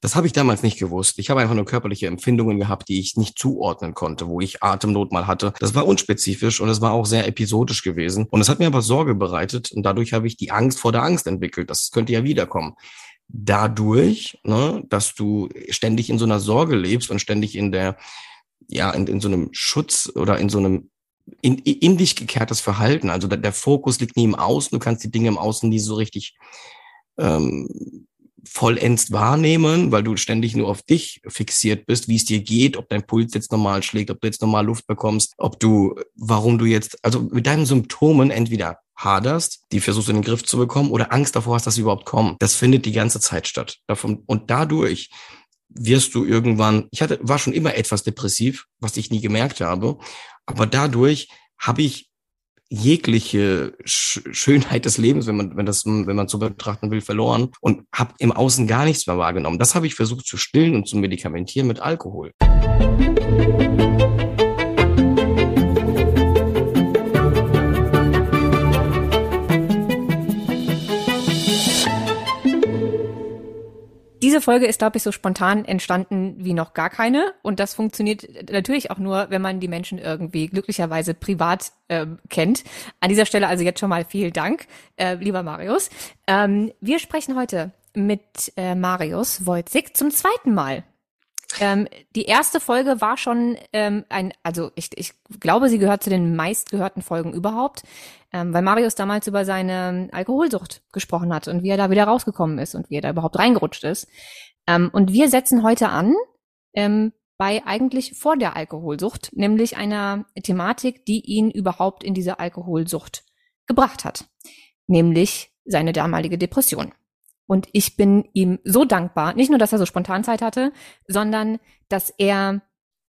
Das habe ich damals nicht gewusst. Ich habe einfach nur körperliche Empfindungen gehabt, die ich nicht zuordnen konnte, wo ich Atemnot mal hatte. Das war unspezifisch und es war auch sehr episodisch gewesen. Und es hat mir aber Sorge bereitet und dadurch habe ich die Angst vor der Angst entwickelt. Das könnte ja wiederkommen dadurch, ne, dass du ständig in so einer Sorge lebst und ständig in der, ja, in, in so einem Schutz oder in so einem in, in dich gekehrtes Verhalten. Also der, der Fokus liegt nie im Außen, du kannst die Dinge im Außen nie so richtig ähm, vollends wahrnehmen, weil du ständig nur auf dich fixiert bist, wie es dir geht, ob dein Puls jetzt normal schlägt, ob du jetzt normal Luft bekommst, ob du, warum du jetzt, also mit deinen Symptomen entweder haderst, die versuchst in den Griff zu bekommen oder Angst davor hast, dass sie überhaupt kommen. Das findet die ganze Zeit statt. Davon, und dadurch wirst du irgendwann, ich hatte, war schon immer etwas depressiv, was ich nie gemerkt habe, aber dadurch habe ich jegliche Sch Schönheit des Lebens, wenn man, wenn das, wenn man so betrachten will, verloren und habe im Außen gar nichts mehr wahrgenommen. Das habe ich versucht zu stillen und zu medikamentieren mit Alkohol. Diese Folge ist, glaube ich, so spontan entstanden wie noch gar keine. Und das funktioniert natürlich auch nur, wenn man die Menschen irgendwie glücklicherweise privat äh, kennt. An dieser Stelle also jetzt schon mal vielen Dank, äh, lieber Marius. Ähm, wir sprechen heute mit äh, Marius Wojcik zum zweiten Mal. Ähm, die erste Folge war schon ähm, ein, also ich, ich glaube, sie gehört zu den meistgehörten Folgen überhaupt, ähm, weil Marius damals über seine Alkoholsucht gesprochen hat und wie er da wieder rausgekommen ist und wie er da überhaupt reingerutscht ist. Ähm, und wir setzen heute an ähm, bei eigentlich vor der Alkoholsucht, nämlich einer Thematik, die ihn überhaupt in diese Alkoholsucht gebracht hat, nämlich seine damalige Depression. Und ich bin ihm so dankbar, nicht nur, dass er so spontan Zeit hatte, sondern dass er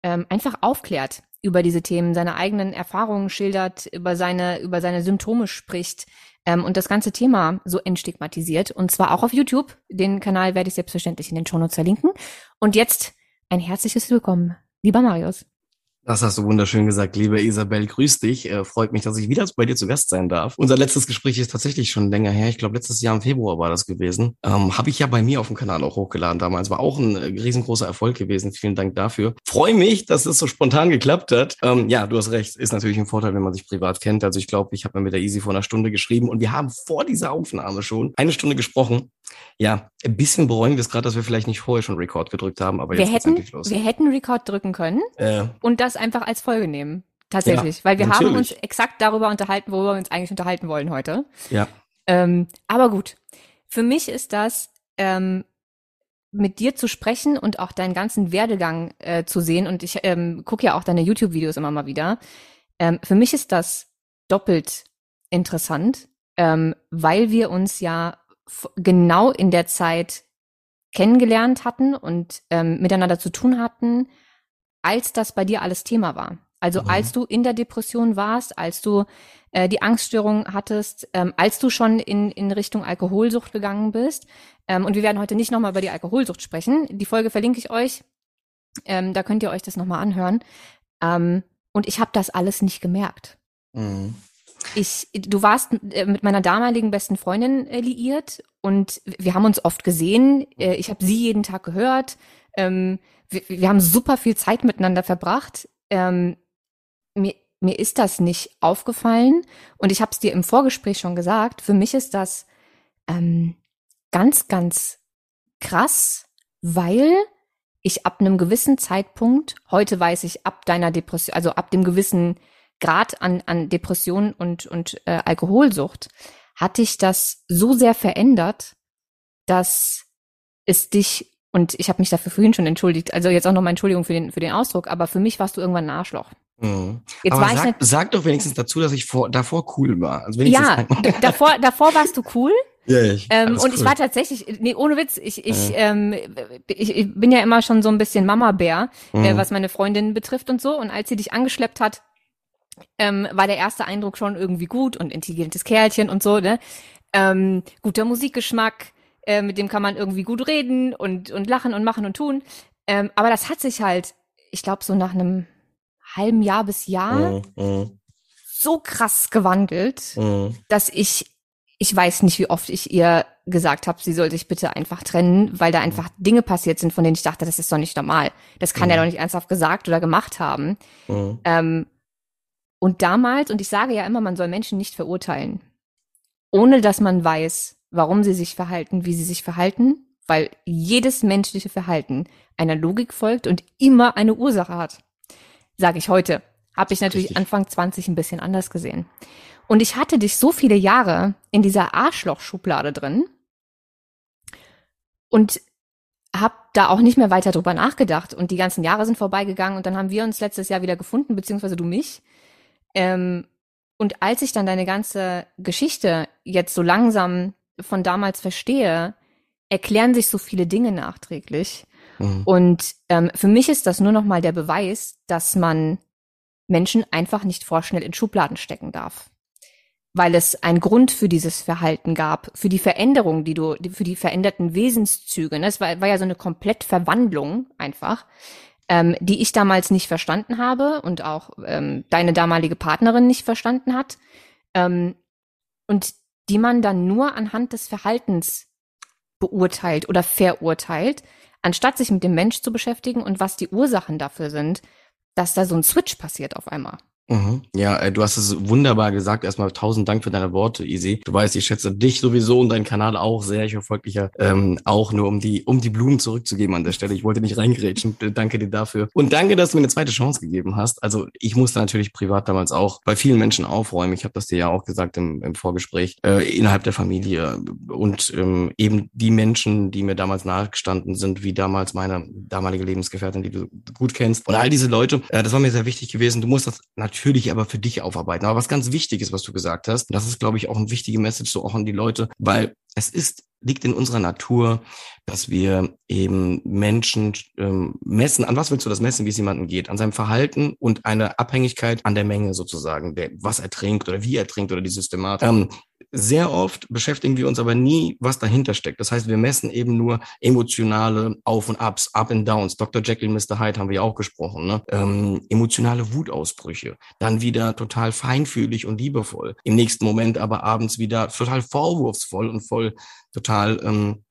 ähm, einfach aufklärt über diese Themen, seine eigenen Erfahrungen schildert, über seine, über seine Symptome spricht ähm, und das ganze Thema so entstigmatisiert. Und zwar auch auf YouTube. Den Kanal werde ich selbstverständlich in den Shownotes verlinken. Und jetzt ein herzliches Willkommen, lieber Marius. Das hast du wunderschön gesagt, liebe Isabel. Grüß dich. Äh, freut mich, dass ich wieder bei dir zu Gast sein darf. Unser letztes Gespräch ist tatsächlich schon länger her. Ich glaube, letztes Jahr im Februar war das gewesen. Ähm, Habe ich ja bei mir auf dem Kanal auch hochgeladen damals. War auch ein äh, riesengroßer Erfolg gewesen. Vielen Dank dafür. Freue mich, dass es so spontan geklappt hat. Ähm, ja, du hast recht. Ist natürlich ein Vorteil, wenn man sich privat kennt. Also ich glaube, ich habe mir mit der Easy vor einer Stunde geschrieben und wir haben vor dieser Aufnahme schon eine Stunde gesprochen. Ja, ein bisschen bereuen wir es gerade, dass wir vielleicht nicht vorher schon Record gedrückt haben, aber wir jetzt hätten, los. Wir hätten Record drücken können äh. und das einfach als Folge nehmen. Tatsächlich, ja, weil wir natürlich. haben uns exakt darüber unterhalten, worüber wir uns eigentlich unterhalten wollen heute. Ja. Ähm, aber gut, für mich ist das ähm, mit dir zu sprechen und auch deinen ganzen Werdegang äh, zu sehen und ich ähm, gucke ja auch deine YouTube-Videos immer mal wieder. Ähm, für mich ist das doppelt interessant, ähm, weil wir uns ja genau in der Zeit kennengelernt hatten und ähm, miteinander zu tun hatten, als das bei dir alles Thema war. Also mhm. als du in der Depression warst, als du äh, die Angststörung hattest, ähm, als du schon in, in Richtung Alkoholsucht gegangen bist. Ähm, und wir werden heute nicht nochmal über die Alkoholsucht sprechen. Die Folge verlinke ich euch. Ähm, da könnt ihr euch das nochmal anhören. Ähm, und ich habe das alles nicht gemerkt. Mhm. Ich, du warst äh, mit meiner damaligen besten Freundin äh, liiert und wir haben uns oft gesehen. Äh, ich habe sie jeden Tag gehört. Ähm, wir, haben super viel Zeit miteinander verbracht. Ähm, mir, mir ist das nicht aufgefallen und ich habe es dir im Vorgespräch schon gesagt. Für mich ist das ähm, ganz, ganz krass, weil ich ab einem gewissen Zeitpunkt, heute weiß ich ab deiner Depression, also ab dem gewissen Grad an, an Depression und, und äh, Alkoholsucht, hatte ich das so sehr verändert, dass es dich, und ich habe mich dafür vorhin schon entschuldigt, also jetzt auch nochmal Entschuldigung für den, für den Ausdruck, aber für mich warst du irgendwann ein Arschloch. Mhm. Jetzt aber war sag, ich sag doch wenigstens dazu, dass ich vor, davor cool war. Also ja, davor, davor warst du cool. Ja, ich, ähm, und cool. ich war tatsächlich, nee, ohne Witz, ich, ich, ja. ähm, ich, ich bin ja immer schon so ein bisschen Mama-Bär, äh, mhm. äh, was meine Freundin betrifft und so. Und als sie dich angeschleppt hat, ähm, war der erste Eindruck schon irgendwie gut und intelligentes Kerlchen und so, ne? Ähm, guter Musikgeschmack, äh, mit dem kann man irgendwie gut reden und, und lachen und machen und tun. Ähm, aber das hat sich halt, ich glaube, so nach einem halben Jahr bis Jahr mm, mm. so krass gewandelt, mm. dass ich ich weiß nicht, wie oft ich ihr gesagt habe, sie soll sich bitte einfach trennen, weil da einfach Dinge passiert sind, von denen ich dachte, das ist doch nicht normal. Das kann mhm. er doch nicht ernsthaft gesagt oder gemacht haben. Mhm. Ähm, und damals, und ich sage ja immer, man soll Menschen nicht verurteilen, ohne dass man weiß, warum sie sich verhalten, wie sie sich verhalten, weil jedes menschliche Verhalten einer Logik folgt und immer eine Ursache hat. Sage ich heute. Habe ich natürlich Richtig. Anfang 20 ein bisschen anders gesehen. Und ich hatte dich so viele Jahre in dieser Arschloch-Schublade drin und hab da auch nicht mehr weiter drüber nachgedacht. Und die ganzen Jahre sind vorbeigegangen und dann haben wir uns letztes Jahr wieder gefunden, beziehungsweise du mich. Ähm, und als ich dann deine ganze Geschichte jetzt so langsam von damals verstehe, erklären sich so viele Dinge nachträglich. Mhm. Und ähm, für mich ist das nur noch mal der Beweis, dass man Menschen einfach nicht vorschnell in Schubladen stecken darf weil es einen Grund für dieses Verhalten gab, für die Veränderung, die du, für die veränderten Wesenszüge. Ne? Es war, war ja so eine Komplettverwandlung einfach, ähm, die ich damals nicht verstanden habe und auch ähm, deine damalige Partnerin nicht verstanden hat. Ähm, und die man dann nur anhand des Verhaltens beurteilt oder verurteilt, anstatt sich mit dem Mensch zu beschäftigen und was die Ursachen dafür sind, dass da so ein Switch passiert auf einmal. Mhm. Ja, äh, du hast es wunderbar gesagt. Erstmal tausend Dank für deine Worte, Easy. Du weißt, ich schätze dich sowieso und deinen Kanal auch sehr. Ich verfolge dich ja ähm, auch nur, um die, um die Blumen zurückzugeben an der Stelle. Ich wollte nicht reingrätschen. Danke dir dafür. Und danke, dass du mir eine zweite Chance gegeben hast. Also ich musste natürlich privat damals auch bei vielen Menschen aufräumen. Ich habe das dir ja auch gesagt im, im Vorgespräch, äh, innerhalb der Familie. Und ähm, eben die Menschen, die mir damals nahegestanden sind, wie damals meine damalige Lebensgefährtin, die du gut kennst. Und all diese Leute, äh, das war mir sehr wichtig gewesen. Du musst das natürlich natürlich aber für dich aufarbeiten. Aber was ganz wichtig ist, was du gesagt hast, das ist, glaube ich, auch ein wichtige Message so auch an die Leute, weil es ist liegt in unserer Natur, dass wir eben Menschen ähm, messen. An was willst du das messen, wie es jemandem geht? An seinem Verhalten und eine Abhängigkeit an der Menge sozusagen, der, was er trinkt oder wie er trinkt oder die Systematik. Ähm, sehr oft beschäftigen wir uns aber nie, was dahinter steckt. Das heißt, wir messen eben nur emotionale Auf und Ups, Up and Downs. Dr. Jekyll, Mr. Hyde haben wir ja auch gesprochen. Ne? Ähm, emotionale Wutausbrüche. Dann wieder total feinfühlig und liebevoll. Im nächsten Moment aber abends wieder total vorwurfsvoll und voll total ähm,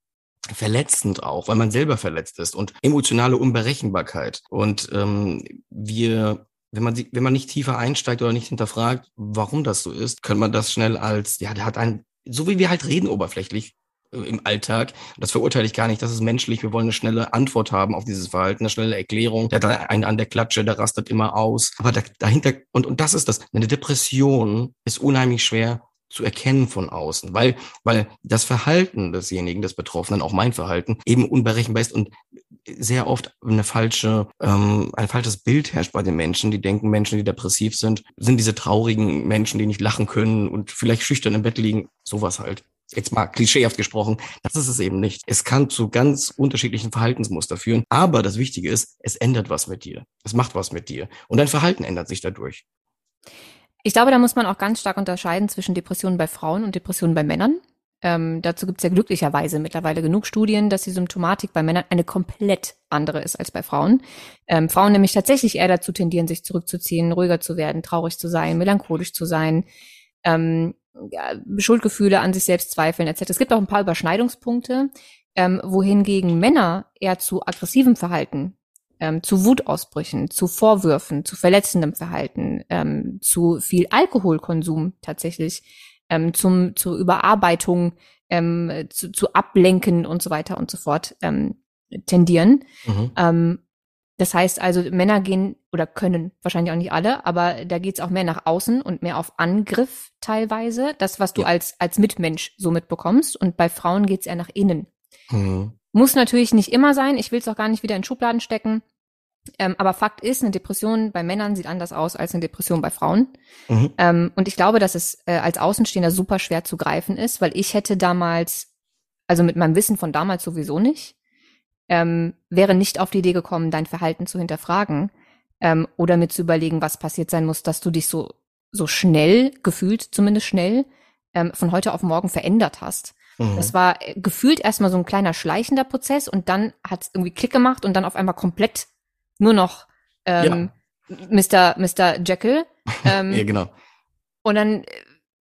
verletzend auch, weil man selber verletzt ist und emotionale Unberechenbarkeit. Und ähm, wir wenn man, wenn man nicht tiefer einsteigt oder nicht hinterfragt, warum das so ist, kann man das schnell als, ja, der hat ein, so wie wir halt reden oberflächlich äh, im Alltag, das verurteile ich gar nicht, das ist menschlich, wir wollen eine schnelle Antwort haben auf dieses Verhalten, eine schnelle Erklärung, der hat einen an der Klatsche, der rastet immer aus, aber da, dahinter, und, und das ist das, eine Depression ist unheimlich schwer zu erkennen von außen, weil, weil das Verhalten desjenigen, des Betroffenen, auch mein Verhalten, eben unberechenbar ist und sehr oft eine falsche, ähm, ein falsches Bild herrscht bei den Menschen, die denken, Menschen, die depressiv sind, sind diese traurigen Menschen, die nicht lachen können und vielleicht schüchtern im Bett liegen, sowas halt. Jetzt mal klischeehaft gesprochen, das ist es eben nicht. Es kann zu ganz unterschiedlichen Verhaltensmuster führen, aber das Wichtige ist, es ändert was mit dir. Es macht was mit dir und dein Verhalten ändert sich dadurch. Ich glaube, da muss man auch ganz stark unterscheiden zwischen Depressionen bei Frauen und Depressionen bei Männern. Ähm, dazu gibt es ja glücklicherweise mittlerweile genug Studien, dass die Symptomatik bei Männern eine komplett andere ist als bei Frauen. Ähm, Frauen nämlich tatsächlich eher dazu tendieren, sich zurückzuziehen, ruhiger zu werden, traurig zu sein, melancholisch zu sein, ähm, ja, Schuldgefühle an sich selbst zweifeln etc. Es gibt auch ein paar Überschneidungspunkte, ähm, wohingegen Männer eher zu aggressivem Verhalten ähm, zu Wutausbrüchen, zu Vorwürfen, zu verletzendem Verhalten, ähm, zu viel Alkoholkonsum tatsächlich, ähm, zum, zur Überarbeitung, ähm, zu, zu Ablenken und so weiter und so fort ähm, tendieren. Mhm. Ähm, das heißt also, Männer gehen oder können, wahrscheinlich auch nicht alle, aber da geht's auch mehr nach außen und mehr auf Angriff teilweise. Das, was du ja. als, als Mitmensch so mitbekommst. Und bei Frauen geht's eher nach innen. Mhm. Muss natürlich nicht immer sein. Ich will es auch gar nicht wieder in Schubladen stecken. Ähm, aber Fakt ist, eine Depression bei Männern sieht anders aus als eine Depression bei Frauen. Mhm. Ähm, und ich glaube, dass es äh, als Außenstehender super schwer zu greifen ist, weil ich hätte damals, also mit meinem Wissen von damals sowieso nicht, ähm, wäre nicht auf die Idee gekommen, dein Verhalten zu hinterfragen ähm, oder mir zu überlegen, was passiert sein muss, dass du dich so so schnell, gefühlt zumindest schnell, ähm, von heute auf morgen verändert hast. Mhm. Das war äh, gefühlt erstmal so ein kleiner schleichender Prozess und dann hat es irgendwie Klick gemacht und dann auf einmal komplett nur noch ähm, ja. Mr. Mr. Jekyll. Ähm, ja, genau. Und dann,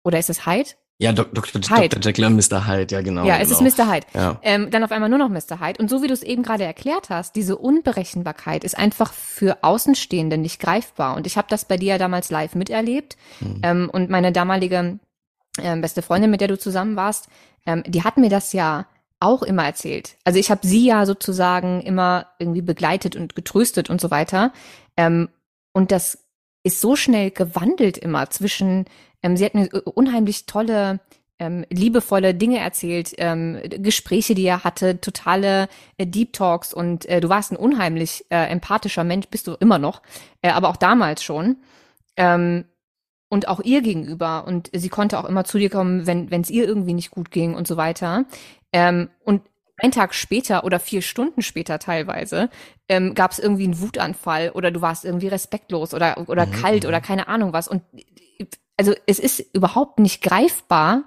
oder ist es Hyde? Ja, Dok Dok Dr. Jekyll und Mr. Hyde, ja genau. Ja, es genau. ist Mr. Hyde. Ja. Ähm, dann auf einmal nur noch Mr. Hyde. Und so wie du es eben gerade erklärt hast, diese Unberechenbarkeit ist einfach für Außenstehende nicht greifbar. Und ich habe das bei dir ja damals live miterlebt. Mhm. Ähm, und meine damalige ähm, beste Freundin, mit der du zusammen warst, ähm, die hat mir das ja auch immer erzählt. Also ich habe sie ja sozusagen immer irgendwie begleitet und getröstet und so weiter. Ähm, und das ist so schnell gewandelt immer zwischen, ähm, sie hat mir unheimlich tolle, ähm, liebevolle Dinge erzählt, ähm, Gespräche, die er hatte, totale äh, Deep Talks und äh, du warst ein unheimlich äh, empathischer Mensch, bist du immer noch, äh, aber auch damals schon. Ähm, und auch ihr gegenüber. Und sie konnte auch immer zu dir kommen, wenn es ihr irgendwie nicht gut ging und so weiter. Ähm, und ein Tag später oder vier Stunden später teilweise ähm, gab es irgendwie einen Wutanfall oder du warst irgendwie respektlos oder, oder Mhm, kalt mhm. oder keine Ahnung was. Und also es ist überhaupt nicht greifbar,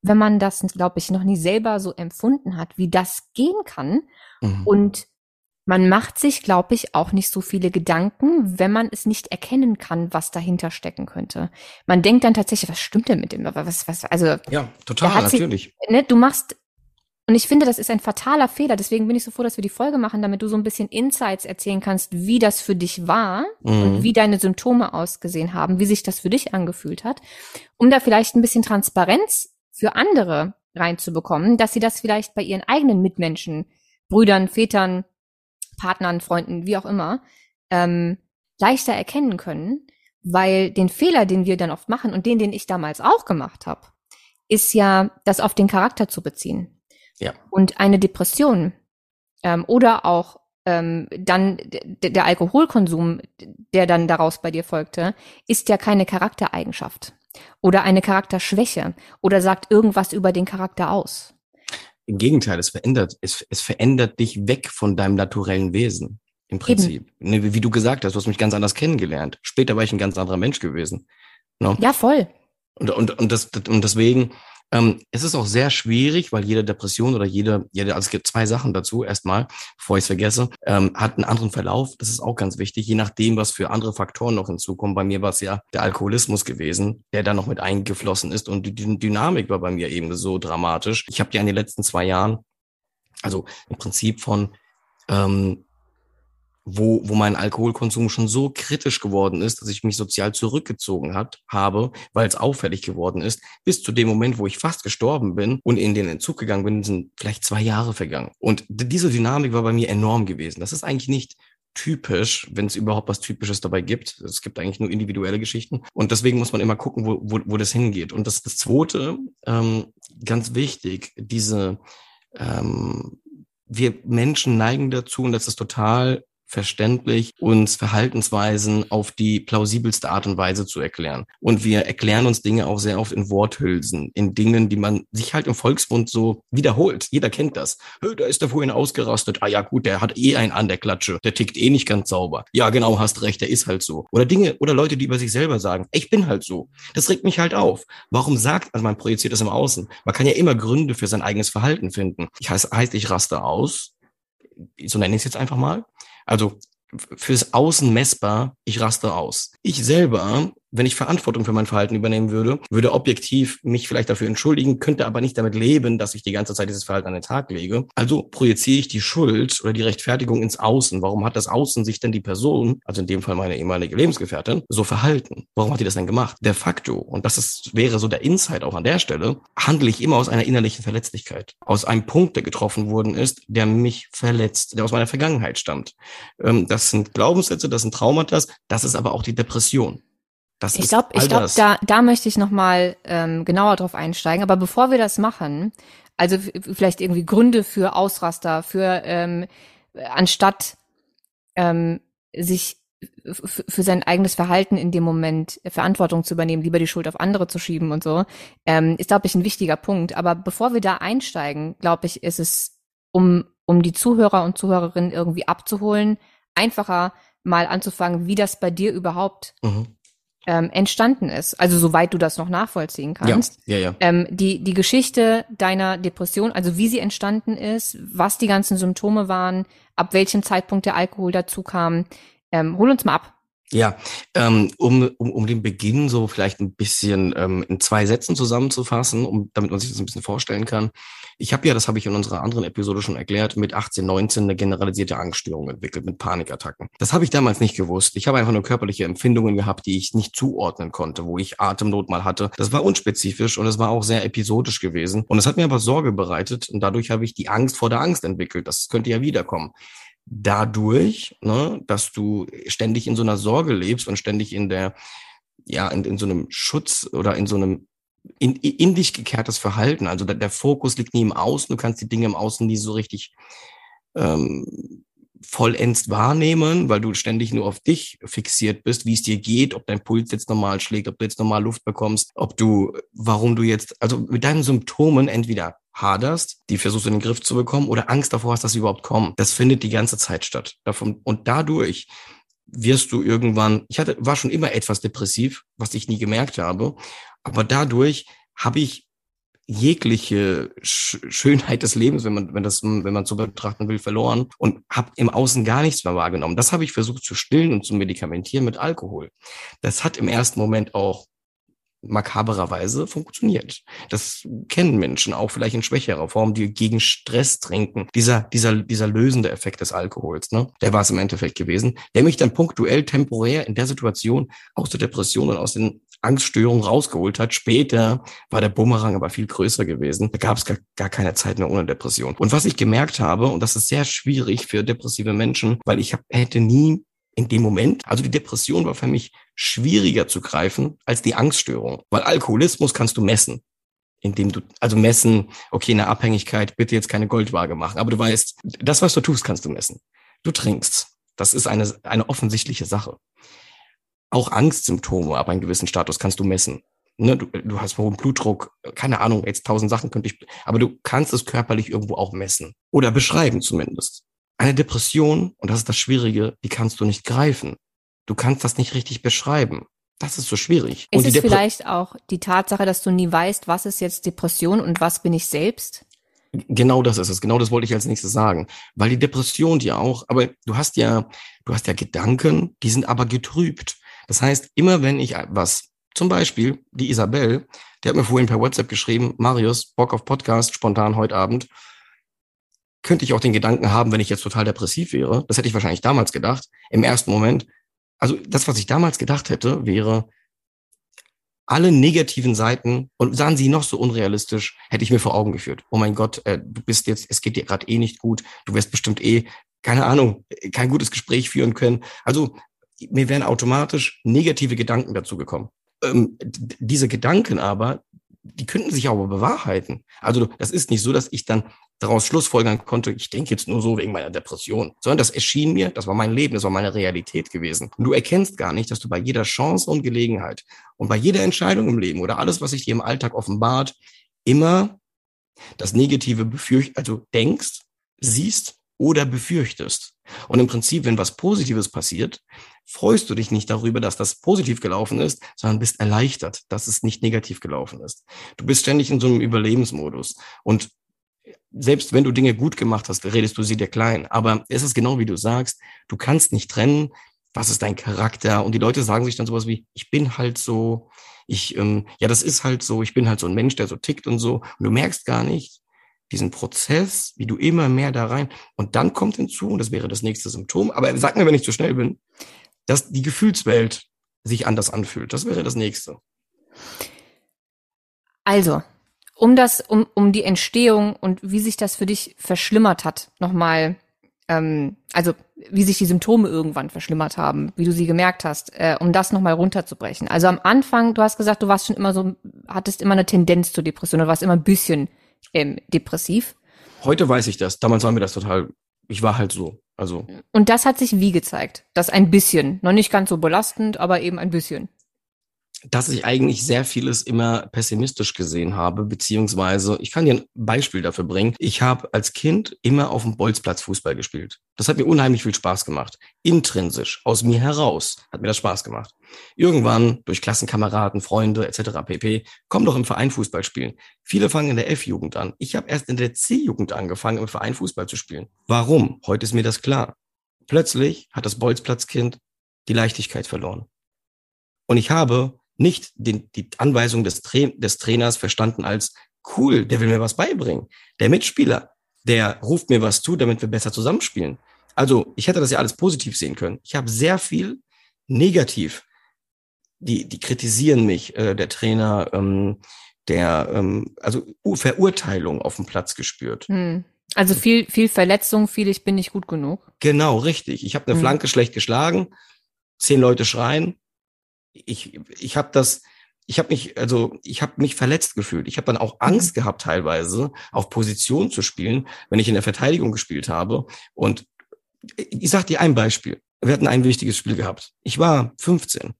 wenn man das, glaube ich, noch nie selber so empfunden hat, wie das gehen kann. Mhm. Und man macht sich, glaube ich, auch nicht so viele Gedanken, wenn man es nicht erkennen kann, was dahinter stecken könnte. Man denkt dann tatsächlich, was stimmt denn mit dem? Was, was, also, ja, total, hat sie- natürlich. ne, du machst, und ich finde, das ist ein fataler Fehler. Deswegen bin ich so froh, dass wir die Folge machen, damit du so ein bisschen Insights erzählen kannst, wie das für dich war und Mhm. wie deine Symptome ausgesehen haben, wie sich das für dich angefühlt hat, um da vielleicht ein bisschen Transparenz für andere reinzubekommen, dass sie das vielleicht bei ihren eigenen Mitmenschen, Brüdern, Vätern, Partnern, Freunden, wie auch immer, ähm, leichter erkennen können, weil den Fehler, den wir dann oft machen und den, den ich damals auch gemacht habe, ist ja, das auf den Charakter zu beziehen. Ja. Und eine Depression ähm, oder auch ähm, dann der Alkoholkonsum, der dann daraus bei dir folgte, ist ja keine Charaktereigenschaft oder eine Charakterschwäche oder sagt irgendwas über den Charakter aus. Im Gegenteil, es verändert, es, es verändert dich weg von deinem naturellen Wesen. Im Prinzip. Ne, wie du gesagt hast, du hast mich ganz anders kennengelernt. Später war ich ein ganz anderer Mensch gewesen. Ne? Ja, voll. Und, und, und, das, und deswegen, ähm, es ist auch sehr schwierig, weil jede Depression oder jede, jede, also es gibt zwei Sachen dazu, erstmal, bevor ich es vergesse, ähm, hat einen anderen Verlauf. Das ist auch ganz wichtig, je nachdem, was für andere Faktoren noch hinzukommen. Bei mir war es ja der Alkoholismus gewesen, der da noch mit eingeflossen ist. Und die Dy- Dynamik war bei mir eben so dramatisch. Ich habe ja in den letzten zwei Jahren, also im Prinzip von ähm, wo, wo mein Alkoholkonsum schon so kritisch geworden ist, dass ich mich sozial zurückgezogen hat, habe, weil es auffällig geworden ist, bis zu dem Moment, wo ich fast gestorben bin und in den Entzug gegangen bin, sind vielleicht zwei Jahre vergangen. Und diese Dynamik war bei mir enorm gewesen. Das ist eigentlich nicht typisch, wenn es überhaupt was Typisches dabei gibt. Es gibt eigentlich nur individuelle Geschichten. Und deswegen muss man immer gucken, wo, wo, wo das hingeht. Und das, das Zweite, ähm, ganz wichtig, diese, ähm, wir Menschen neigen dazu, und das ist total verständlich, uns Verhaltensweisen auf die plausibelste Art und Weise zu erklären. Und wir erklären uns Dinge auch sehr oft in Worthülsen, in Dingen, die man sich halt im Volksmund so wiederholt. Jeder kennt das. Da ist der vorhin ausgerastet. Ah ja, gut, der hat eh einen an der Klatsche. Der tickt eh nicht ganz sauber. Ja, genau, hast recht, der ist halt so. Oder Dinge, oder Leute, die über sich selber sagen, ich bin halt so. Das regt mich halt auf. Warum sagt, also man projiziert das im Außen. Man kann ja immer Gründe für sein eigenes Verhalten finden. Ich heißt, heißt ich raste aus. So nenne ich es jetzt einfach mal. Also fürs Außen messbar, ich raste aus. Ich selber, wenn ich Verantwortung für mein Verhalten übernehmen würde, würde objektiv mich vielleicht dafür entschuldigen, könnte aber nicht damit leben, dass ich die ganze Zeit dieses Verhalten an den Tag lege. Also projiziere ich die Schuld oder die Rechtfertigung ins Außen. Warum hat das Außen sich denn die Person, also in dem Fall meine ehemalige Lebensgefährtin, so verhalten? Warum hat die das denn gemacht? De facto, und das ist, wäre so der Insight auch an der Stelle, handle ich immer aus einer innerlichen Verletzlichkeit. Aus einem Punkt, der getroffen worden ist, der mich verletzt, der aus meiner Vergangenheit stammt. Ähm, das sind Glaubenssätze, das sind Traumata, das ist aber auch die Depression. Das Ich glaube, ich glaube, da, da möchte ich noch mal ähm, genauer drauf einsteigen. Aber bevor wir das machen, also vielleicht irgendwie Gründe für Ausraster, für ähm, anstatt ähm, sich für sein eigenes Verhalten in dem Moment Verantwortung zu übernehmen, lieber die Schuld auf andere zu schieben und so, ähm, ist, glaube ich, ein wichtiger Punkt. Aber bevor wir da einsteigen, glaube ich, ist es, um, um die Zuhörer und Zuhörerinnen irgendwie abzuholen, einfacher mal anzufangen, wie das bei dir überhaupt Mhm. Ähm, entstanden ist. Also soweit du das noch nachvollziehen Ja, kannst. ja, ja. Ähm, die, die Geschichte deiner Depression, also wie sie entstanden ist, was die ganzen Symptome waren, ab welchem Zeitpunkt der Alkohol dazu kam. Ähm, hol uns mal ab. Ja, ähm, um, um, um den Beginn so vielleicht ein bisschen ähm, in zwei Sätzen zusammenzufassen, um, damit man sich das ein bisschen vorstellen kann. Ich habe ja, das habe ich in unserer anderen Episode schon erklärt, mit 18, 19 eine generalisierte Angststörung entwickelt, mit Panikattacken. Das habe ich damals nicht gewusst. Ich habe einfach nur körperliche Empfindungen gehabt, die ich nicht zuordnen konnte, wo ich Atemnot mal hatte. Das war unspezifisch und es war auch sehr episodisch gewesen. Und es hat mir aber Sorge bereitet und dadurch habe ich die Angst vor der Angst entwickelt. Das könnte ja wiederkommen dadurch, ne, dass du ständig in so einer Sorge lebst und ständig in der, ja, in, in so einem Schutz oder in so einem in, in dich gekehrtes Verhalten. Also der, der Fokus liegt nie im Außen, du kannst die Dinge im Außen nie so richtig ähm, vollends wahrnehmen, weil du ständig nur auf dich fixiert bist, wie es dir geht, ob dein Puls jetzt normal schlägt, ob du jetzt normal Luft bekommst, ob du, warum du jetzt, also mit deinen Symptomen entweder haderst, die versuchst in den Griff zu bekommen oder Angst davor hast, dass sie überhaupt kommen. Das findet die ganze Zeit statt. Davon, und dadurch wirst du irgendwann, ich hatte, war schon immer etwas depressiv, was ich nie gemerkt habe, aber dadurch habe ich jegliche Sch Schönheit des Lebens, wenn man, wenn das, wenn man so betrachten will, verloren und habe im Außen gar nichts mehr wahrgenommen. Das habe ich versucht zu stillen und zu medikamentieren mit Alkohol. Das hat im ersten Moment auch makabererweise funktioniert. Das kennen Menschen auch vielleicht in schwächerer Form, die gegen Stress trinken. Dieser, dieser, dieser lösende Effekt des Alkohols, ne? Der war es im Endeffekt gewesen, der mich dann punktuell temporär in der Situation aus der Depression und aus den Angststörungen rausgeholt hat. Später war der Bumerang aber viel größer gewesen. Da gab es gar, gar keine Zeit mehr ohne Depression. Und was ich gemerkt habe, und das ist sehr schwierig für depressive Menschen, weil ich hab, hätte nie in dem Moment, also die Depression war für mich schwieriger zu greifen als die Angststörung, weil Alkoholismus kannst du messen, indem du, also messen, okay, eine Abhängigkeit, bitte jetzt keine Goldwaage machen, aber du weißt, das, was du tust, kannst du messen. Du trinkst. Das ist eine, eine offensichtliche Sache. Auch Angstsymptome ab einem gewissen Status kannst du messen. Ne, du, du hast hohen Blutdruck, keine Ahnung, jetzt tausend Sachen könnte ich, aber du kannst es körperlich irgendwo auch messen oder beschreiben zumindest. Eine Depression, und das ist das Schwierige, die kannst du nicht greifen. Du kannst das nicht richtig beschreiben. Das ist so schwierig. Ist es vielleicht auch die Tatsache, dass du nie weißt, was ist jetzt Depression und was bin ich selbst? Genau das ist es. Genau das wollte ich als nächstes sagen. Weil die Depression ja auch, aber du hast ja, du hast ja Gedanken, die sind aber getrübt. Das heißt, immer wenn ich was, zum Beispiel die Isabel, die hat mir vorhin per WhatsApp geschrieben, Marius, Bock auf Podcast, spontan heute Abend könnte ich auch den Gedanken haben, wenn ich jetzt total depressiv wäre. Das hätte ich wahrscheinlich damals gedacht. Im ersten Moment. Also das, was ich damals gedacht hätte, wäre, alle negativen Seiten und sahen sie noch so unrealistisch, hätte ich mir vor Augen geführt. Oh mein Gott, äh, du bist jetzt, es geht dir gerade eh nicht gut, du wirst bestimmt eh, keine Ahnung, kein gutes Gespräch führen können. Also mir wären automatisch negative Gedanken dazu gekommen. Ähm, diese Gedanken aber, die könnten sich aber bewahrheiten. Also das ist nicht so, dass ich dann daraus schlussfolgern konnte, ich denke jetzt nur so wegen meiner Depression, sondern das erschien mir, das war mein Leben, das war meine Realität gewesen. Und du erkennst gar nicht, dass du bei jeder Chance und Gelegenheit und bei jeder Entscheidung im Leben oder alles, was sich dir im Alltag offenbart, immer das Negative befürcht, also denkst, siehst oder befürchtest. Und im Prinzip, wenn was Positives passiert, freust du dich nicht darüber, dass das positiv gelaufen ist, sondern bist erleichtert, dass es nicht negativ gelaufen ist. Du bist ständig in so einem Überlebensmodus. Und selbst wenn du Dinge gut gemacht hast, redest du sie dir klein. Aber es ist genau wie du sagst, du kannst nicht trennen, was ist dein Charakter. Und die Leute sagen sich dann sowas wie, ich bin halt so, ich, ähm, ja, das ist halt so, ich bin halt so ein Mensch, der so tickt und so. Und du merkst gar nicht diesen Prozess, wie du immer mehr da rein. Und dann kommt hinzu, und das wäre das nächste Symptom, aber sag mir, wenn ich zu schnell bin, dass die Gefühlswelt sich anders anfühlt. Das wäre das nächste. Also, um das, um, um die Entstehung und wie sich das für dich verschlimmert hat, nochmal, ähm, also wie sich die Symptome irgendwann verschlimmert haben, wie du sie gemerkt hast, äh, um das nochmal runterzubrechen. Also am Anfang, du hast gesagt, du warst schon immer so, hattest immer eine Tendenz zur Depression, du warst immer ein bisschen ähm, depressiv. Heute weiß ich das. Damals war mir das total, ich war halt so. Also. Und das hat sich wie gezeigt? Das ein bisschen. Noch nicht ganz so belastend, aber eben ein bisschen dass ich eigentlich sehr vieles immer pessimistisch gesehen habe, beziehungsweise ich kann dir ein Beispiel dafür bringen. Ich habe als Kind immer auf dem Bolzplatz Fußball gespielt. Das hat mir unheimlich viel Spaß gemacht. Intrinsisch, aus mir heraus hat mir das Spaß gemacht. Irgendwann durch Klassenkameraden, Freunde etc. pp. komm doch im Verein Fußball spielen. Viele fangen in der F-Jugend an. Ich habe erst in der C-Jugend angefangen, im Verein Fußball zu spielen. Warum? Heute ist mir das klar. Plötzlich hat das Bolzplatzkind die Leichtigkeit verloren. Und ich habe nicht den, die Anweisung des, Tra des Trainers verstanden als cool, der will mir was beibringen. Der Mitspieler, der ruft mir was zu, damit wir besser zusammenspielen. Also ich hätte das ja alles positiv sehen können. Ich habe sehr viel negativ. Die, die kritisieren mich, äh, der Trainer, ähm, der, ähm, also Verurteilung auf dem Platz gespürt. Hm. Also viel, viel Verletzung, viel ich bin nicht gut genug. Genau, richtig. Ich habe eine hm. Flanke schlecht geschlagen, zehn Leute schreien. Ich, ich habe das, ich habe mich, also ich habe mich verletzt gefühlt. Ich habe dann auch Angst mhm. gehabt, teilweise auf Position zu spielen, wenn ich in der Verteidigung gespielt habe. Und ich sage dir ein Beispiel. Wir hatten ein wichtiges Spiel gehabt. Ich war 15.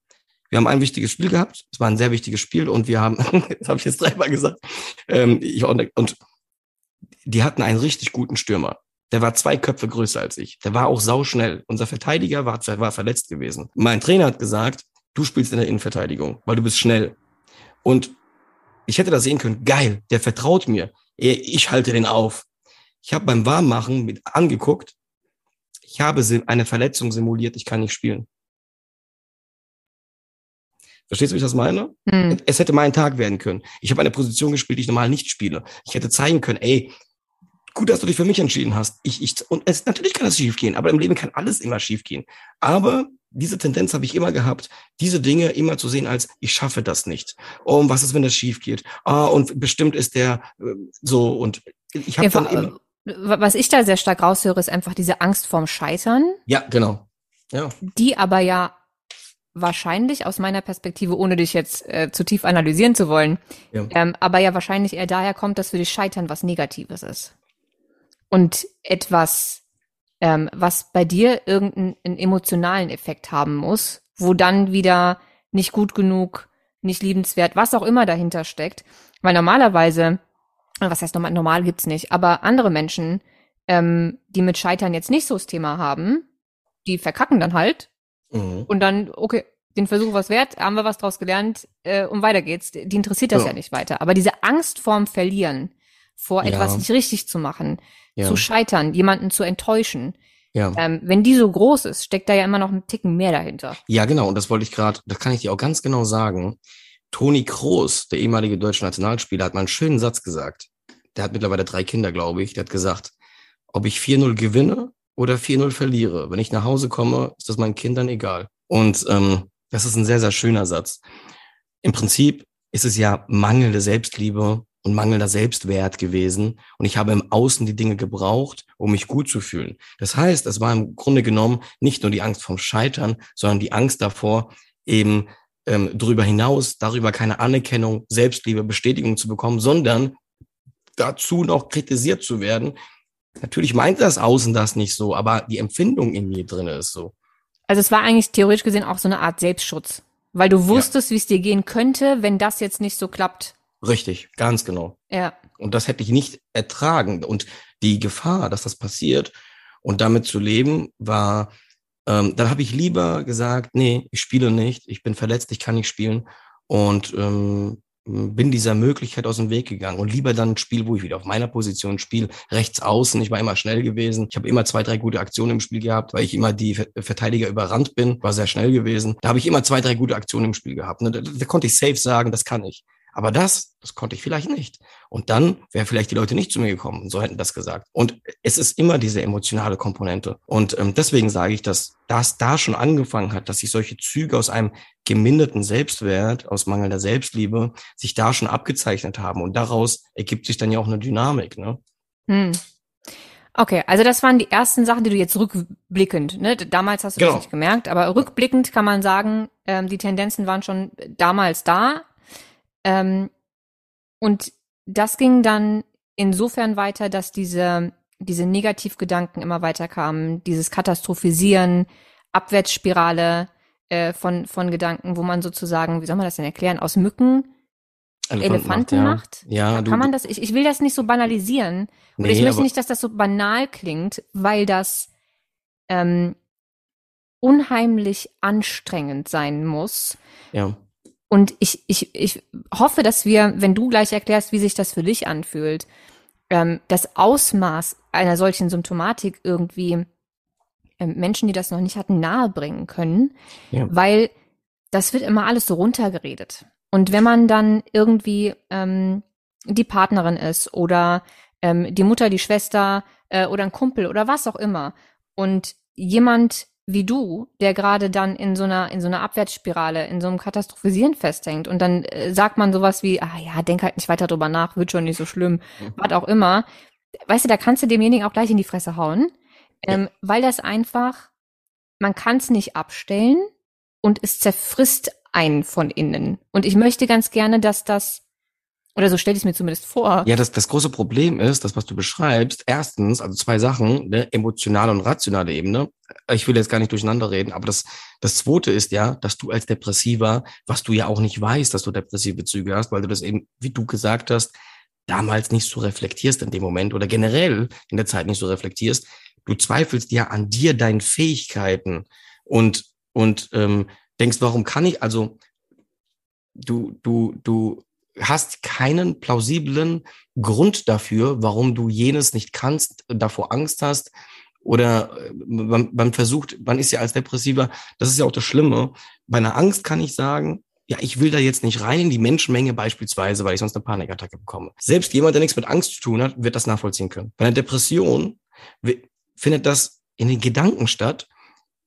Wir haben ein wichtiges Spiel gehabt. Es war ein sehr wichtiges Spiel und wir haben, das habe ich jetzt dreimal gesagt, ähm, ich, und, und die hatten einen richtig guten Stürmer. Der war zwei Köpfe größer als ich. Der war auch sauschnell. Unser Verteidiger war, war verletzt gewesen. Mein Trainer hat gesagt, du spielst in der Innenverteidigung, weil du bist schnell. Und ich hätte da sehen können, geil, der vertraut mir. Ich halte den auf. Ich habe beim Warmmachen mit angeguckt, ich habe eine Verletzung simuliert, ich kann nicht spielen. Verstehst du, wie ich das meine? Mhm. Es hätte mein Tag werden können. Ich habe eine Position gespielt, die ich normal nicht spiele. Ich hätte zeigen können, ey, gut, dass du dich für mich entschieden hast. Ich, ich, und es, natürlich kann es schief gehen, aber im Leben kann alles immer schief gehen. Aber diese Tendenz habe ich immer gehabt, diese Dinge immer zu sehen als, ich schaffe das nicht. Oh, und was ist, wenn das schief geht? Ah, und bestimmt ist der äh, so und ich habe dann immer was ich da sehr stark raushöre, ist einfach diese Angst vorm Scheitern. Ja, genau. Ja. Die aber ja wahrscheinlich aus meiner Perspektive, ohne dich jetzt äh, zu tief analysieren zu wollen, ja. Ähm, aber ja wahrscheinlich eher daher kommt, dass für dich Scheitern was Negatives ist. Und etwas, ähm, was bei dir irgendeinen emotionalen Effekt haben muss, wo dann wieder nicht gut genug, nicht liebenswert, was auch immer dahinter steckt. Weil normalerweise was heißt normal, normal gibt's nicht, aber andere Menschen, ähm, die mit Scheitern jetzt nicht so das Thema haben, die verkacken dann halt mhm. und dann, okay, den Versuch was wert, haben wir was draus gelernt äh, und weiter geht's. Die interessiert das ja. ja nicht weiter. Aber diese Angst vorm Verlieren, vor etwas ja. nicht richtig zu machen, ja. zu scheitern, jemanden zu enttäuschen, ja. Ähm, wenn die so groß ist, steckt da ja immer noch ein Ticken mehr dahinter. Ja, genau. Und das wollte ich gerade, das kann ich dir auch ganz genau sagen. Toni Kroos, der ehemalige deutsche Nationalspieler, hat mal einen schönen Satz gesagt. Der hat mittlerweile drei Kinder, glaube ich. Der hat gesagt, ob ich 4-0 gewinne oder 4-0 verliere, wenn ich nach Hause komme, ist das meinen Kindern egal. Und ähm, das ist ein sehr, sehr schöner Satz. Im Prinzip ist es ja mangelnde Selbstliebe und mangelnder Selbstwert gewesen. Und ich habe im Außen die Dinge gebraucht, um mich gut zu fühlen. Das heißt, es war im Grunde genommen nicht nur die Angst vom Scheitern, sondern die Angst davor, eben ähm, darüber hinaus, darüber keine Anerkennung, Selbstliebe, Bestätigung zu bekommen, sondern dazu noch kritisiert zu werden. Natürlich meint das Außen das nicht so, aber die Empfindung in mir drin ist so. Also es war eigentlich theoretisch gesehen auch so eine Art Selbstschutz, weil du wusstest, ja. wie es dir gehen könnte, wenn das jetzt nicht so klappt. Richtig, ganz genau. Ja. Und das hätte ich nicht ertragen. Und die Gefahr, dass das passiert und damit zu leben, war ähm, dann habe ich lieber gesagt, nee, ich spiele nicht, ich bin verletzt, ich kann nicht spielen und ähm, bin dieser Möglichkeit aus dem Weg gegangen und lieber dann ein Spiel, wo ich wieder auf meiner Position spiele, rechts außen. Ich war immer schnell gewesen. Ich habe immer zwei, drei gute Aktionen im Spiel gehabt, weil ich immer die Verteidiger überrannt bin, war sehr schnell gewesen. Da habe ich immer zwei, drei gute Aktionen im Spiel gehabt. Ne? Da, da konnte ich safe sagen, das kann ich. Aber das, das konnte ich vielleicht nicht. Und dann wären vielleicht die Leute nicht zu mir gekommen, so hätten das gesagt. Und es ist immer diese emotionale Komponente. Und ähm, deswegen sage ich, dass das da schon angefangen hat, dass sich solche Züge aus einem geminderten Selbstwert, aus mangelnder Selbstliebe, sich da schon abgezeichnet haben. Und daraus ergibt sich dann ja auch eine Dynamik. Ne? Hm. Okay, also das waren die ersten Sachen, die du jetzt rückblickend, ne? Damals hast du genau. das nicht gemerkt, aber rückblickend kann man sagen, ähm, die Tendenzen waren schon damals da. Ähm, und das ging dann insofern weiter, dass diese, diese Negativgedanken immer weiter kamen, dieses Katastrophisieren, Abwärtsspirale äh, von, von Gedanken, wo man sozusagen, wie soll man das denn erklären, aus Mücken Elefanten, Elefanten macht. Ja, ja kann du, man das? Ich, ich will das nicht so banalisieren. Und nee, ich möchte nicht, dass das so banal klingt, weil das ähm, unheimlich anstrengend sein muss. Ja. Und ich, ich, ich hoffe, dass wir, wenn du gleich erklärst, wie sich das für dich anfühlt, ähm, das Ausmaß einer solchen Symptomatik irgendwie äh, Menschen, die das noch nicht hatten, nahebringen können, ja. weil das wird immer alles so runtergeredet. Und wenn man dann irgendwie ähm, die Partnerin ist oder ähm, die Mutter, die Schwester äh, oder ein Kumpel oder was auch immer und jemand wie du, der gerade dann in so einer in so einer Abwärtsspirale, in so einem Katastrophisieren festhängt und dann äh, sagt man sowas wie, ah ja, denk halt nicht weiter drüber nach, wird schon nicht so schlimm, mhm. was auch immer. Weißt du, da kannst du demjenigen auch gleich in die Fresse hauen, ähm, ja. weil das einfach, man kann es nicht abstellen und es zerfrisst einen von innen. Und ich möchte ganz gerne, dass das oder so stelle ich es mir zumindest vor. Ja, das, das große Problem ist, das, was du beschreibst, erstens, also zwei Sachen, ne, emotionale und rationale Ebene. Ich will jetzt gar nicht durcheinander reden, aber das, das zweite ist ja, dass du als Depressiver, was du ja auch nicht weißt, dass du depressive Züge hast, weil du das eben, wie du gesagt hast, damals nicht so reflektierst in dem Moment oder generell in der Zeit nicht so reflektierst. Du zweifelst ja an dir, deinen Fähigkeiten und, und ähm, denkst, warum kann ich, also du, du, du hast keinen plausiblen Grund dafür, warum du jenes nicht kannst, davor Angst hast oder äh, man, man versucht, man ist ja als Depressiver, das ist ja auch das Schlimme. Bei einer Angst kann ich sagen, ja, ich will da jetzt nicht rein in die Menschenmenge beispielsweise, weil ich sonst eine Panikattacke bekomme. Selbst jemand, der nichts mit Angst zu tun hat, wird das nachvollziehen können. Bei einer Depression findet das in den Gedanken statt,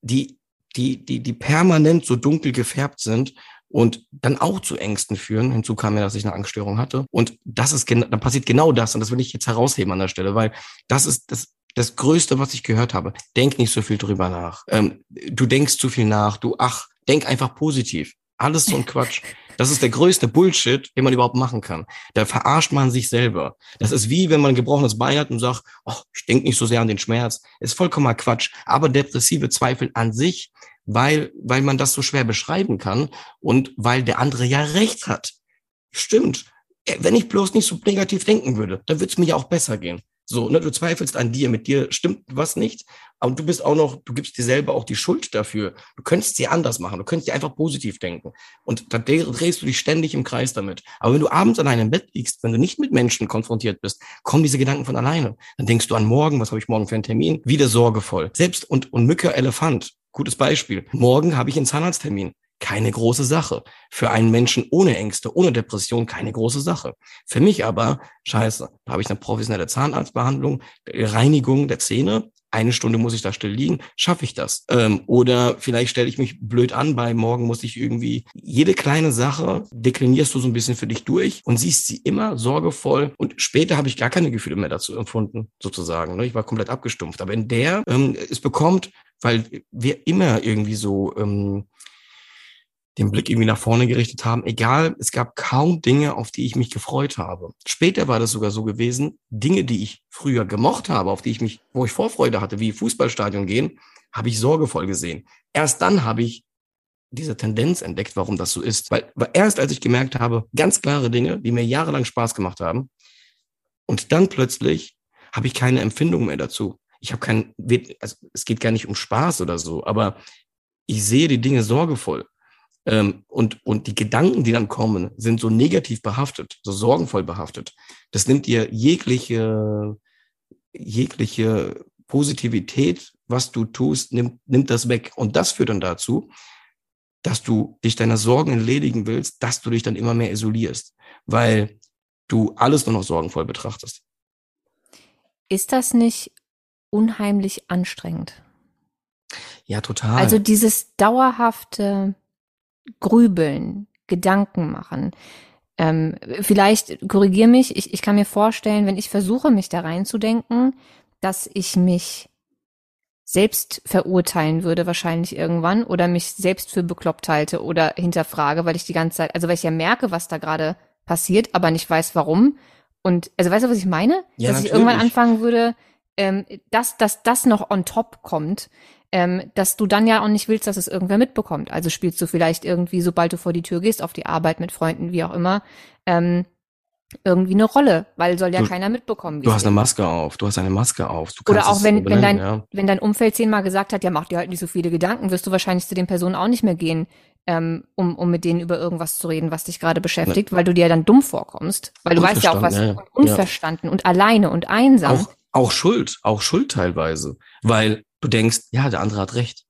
die, die, die, die permanent so dunkel gefärbt sind und dann auch zu Ängsten führen. Hinzu kam ja, dass ich eine Angststörung hatte. Und das ist, da passiert genau das. Und das will ich jetzt herausheben an der Stelle, weil das ist das, das Größte, was ich gehört habe. Denk nicht so viel drüber nach. Ähm, du denkst zu viel nach. Du, ach, denk einfach positiv. Alles so ein Quatsch. Das ist der größte Bullshit, den man überhaupt machen kann. Da verarscht man sich selber. Das ist wie, wenn man ein gebrochenes Bein hat und sagt, oh, ich denke nicht so sehr an den Schmerz. Ist vollkommener Quatsch. Aber depressive Zweifel an sich weil, weil man das so schwer beschreiben kann und weil der andere ja recht hat. Stimmt. Wenn ich bloß nicht so negativ denken würde, dann würde es mir ja auch besser gehen. So, ne, du zweifelst an dir, mit dir stimmt was nicht, aber du bist auch noch, du gibst dir selber auch die Schuld dafür. Du könntest sie anders machen, du könntest dir einfach positiv denken. Und dann drehst du dich ständig im Kreis damit. Aber wenn du abends alleine im Bett liegst, wenn du nicht mit Menschen konfrontiert bist, kommen diese Gedanken von alleine. Dann denkst du an morgen, was habe ich morgen für einen Termin? Wieder sorgevoll. Selbst und, und Mücke Elefant, Gutes Beispiel. Morgen habe ich einen Zahnarzttermin. Keine große Sache. Für einen Menschen ohne Ängste, ohne Depression keine große Sache. Für mich aber, scheiße, da habe ich eine professionelle Zahnarztbehandlung, Reinigung der Zähne. Eine Stunde muss ich da still liegen. Schaffe ich das? Ähm, oder vielleicht stelle ich mich blöd an, bei morgen muss ich irgendwie jede kleine Sache deklinierst du so ein bisschen für dich durch und siehst sie immer sorgevoll. Und später habe ich gar keine Gefühle mehr dazu empfunden, sozusagen. Ne? Ich war komplett abgestumpft. Aber in der ähm, es bekommt weil wir immer irgendwie so ähm, den Blick irgendwie nach vorne gerichtet haben. Egal, es gab kaum Dinge, auf die ich mich gefreut habe. Später war das sogar so gewesen, Dinge, die ich früher gemocht habe, auf die ich mich, wo ich Vorfreude hatte, wie Fußballstadion gehen, habe ich sorgevoll gesehen. Erst dann habe ich diese Tendenz entdeckt, warum das so ist. Weil, weil erst als ich gemerkt habe, ganz klare Dinge, die mir jahrelang Spaß gemacht haben, und dann plötzlich habe ich keine Empfindung mehr dazu ich habe kein, also es geht gar nicht um Spaß oder so, aber ich sehe die Dinge sorgevoll. Ähm, und, und die Gedanken, die dann kommen, sind so negativ behaftet, so sorgenvoll behaftet. Das nimmt dir jegliche, jegliche Positivität, was du tust, nimmt, nimmt das weg. Und das führt dann dazu, dass du dich deiner Sorgen entledigen willst, dass du dich dann immer mehr isolierst, weil du alles nur noch sorgenvoll betrachtest. Ist das nicht unheimlich anstrengend. Ja, total. Also dieses dauerhafte Grübeln, Gedanken machen. Ähm, vielleicht korrigier mich, ich, ich kann mir vorstellen, wenn ich versuche, mich da reinzudenken, dass ich mich selbst verurteilen würde wahrscheinlich irgendwann oder mich selbst für bekloppt halte oder hinterfrage, weil ich die ganze Zeit, also weil ich ja merke, was da gerade passiert, aber nicht weiß warum. Und also weißt du, was ich meine? Ja, dass natürlich. ich irgendwann anfangen würde, ähm, dass, dass das noch on top kommt, ähm, dass du dann ja auch nicht willst, dass es irgendwer mitbekommt. Also spielst du vielleicht irgendwie, sobald du vor die Tür gehst, auf die Arbeit mit Freunden, wie auch immer, ähm, irgendwie eine Rolle, weil soll ja du, keiner mitbekommen. Du hast eine Maske auf, du hast eine Maske auf. Oder auch wenn, wenn, dein, ja. wenn dein Umfeld zehnmal gesagt hat, ja, mach dir halt nicht so viele Gedanken, wirst du wahrscheinlich zu den Personen auch nicht mehr gehen, ähm, um, um mit denen über irgendwas zu reden, was dich gerade beschäftigt, ja. weil du dir dann dumm vorkommst. Weil du weißt ja auch was, ja, unverstanden und alleine und einsam. Auch, auch Schuld, auch Schuld teilweise. Weil du denkst, ja, der andere hat recht.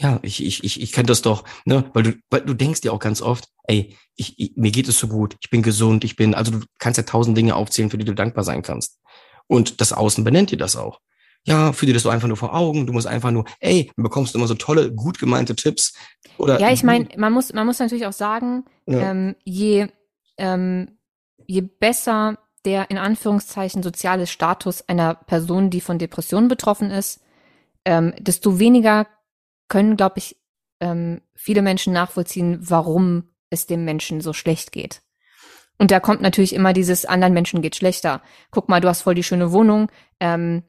Ja, ich, ich, ich, ich kenne das doch, ne? Weil du, weil du denkst dir auch ganz oft, ey, ich, ich, mir geht es so gut, ich bin gesund, ich bin, also du kannst ja tausend Dinge aufzählen, für die du dankbar sein kannst. Und das Außen benennt dir das auch. Ja, führ dir das so einfach nur vor Augen. Du musst einfach nur, ey, du bekommst immer so tolle, gut gemeinte Tipps. Oder ja, ich meine, man muss, man muss natürlich auch sagen, ja. ähm, je, ähm, je besser der in Anführungszeichen soziale Status einer Person, die von Depressionen betroffen ist, ähm, desto weniger können, glaube ich, ähm, viele Menschen nachvollziehen, warum es dem Menschen so schlecht geht. Und da kommt natürlich immer dieses anderen Menschen geht schlechter. Guck mal, du hast voll die schöne Wohnung, ähm,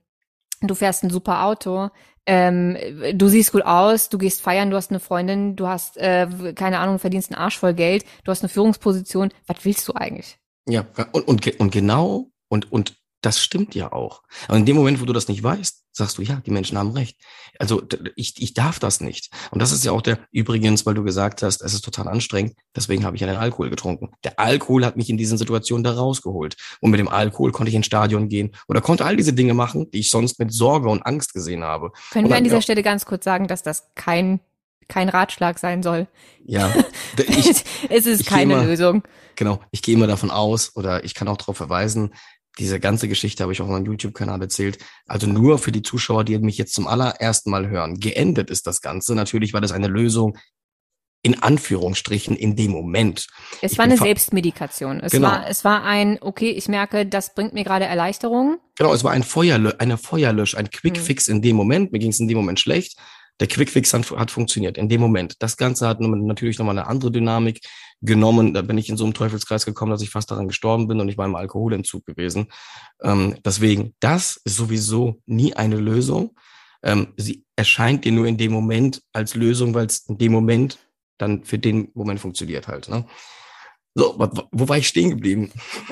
du fährst ein super Auto, ähm, du siehst gut aus, du gehst feiern, du hast eine Freundin, du hast, äh, keine Ahnung, verdienst einen Arsch voll Geld, du hast eine Führungsposition. Was willst du eigentlich? Ja, und, und, und genau, und, und das stimmt ja auch. Aber in dem Moment, wo du das nicht weißt, sagst du, ja, die Menschen haben recht. Also ich, ich darf das nicht. Und das ist ja auch der, übrigens, weil du gesagt hast, es ist total anstrengend, deswegen habe ich ja den Alkohol getrunken. Der Alkohol hat mich in diesen Situationen da rausgeholt. Und mit dem Alkohol konnte ich ins Stadion gehen oder konnte all diese Dinge machen, die ich sonst mit Sorge und Angst gesehen habe. Können und wir an dieser Stelle ganz kurz sagen, dass das kein kein Ratschlag sein soll. Ja, ich, es ist keine immer, Lösung. Genau, ich gehe immer davon aus oder ich kann auch darauf verweisen, diese ganze Geschichte habe ich auch auf meinem YouTube-Kanal erzählt. Also nur für die Zuschauer, die mich jetzt zum allerersten Mal hören. Geendet ist das Ganze. Natürlich war das eine Lösung in Anführungsstrichen in dem Moment. Es ich war eine Selbstmedikation. Es genau. war, es war ein, okay, ich merke, das bringt mir gerade Erleichterung. Genau, es war ein Feuerlö eine Feuerlösch, ein Quickfix hm. in dem Moment. Mir ging es in dem Moment schlecht. Der Quickfix hat, hat funktioniert in dem Moment. Das Ganze hat natürlich nochmal eine andere Dynamik genommen. Da bin ich in so einem Teufelskreis gekommen, dass ich fast daran gestorben bin und ich war im Alkoholentzug gewesen. Ähm, deswegen, das ist sowieso nie eine Lösung. Ähm, sie erscheint dir nur in dem Moment als Lösung, weil es in dem Moment dann für den Moment funktioniert halt. Ne? So, wo war ich stehen geblieben?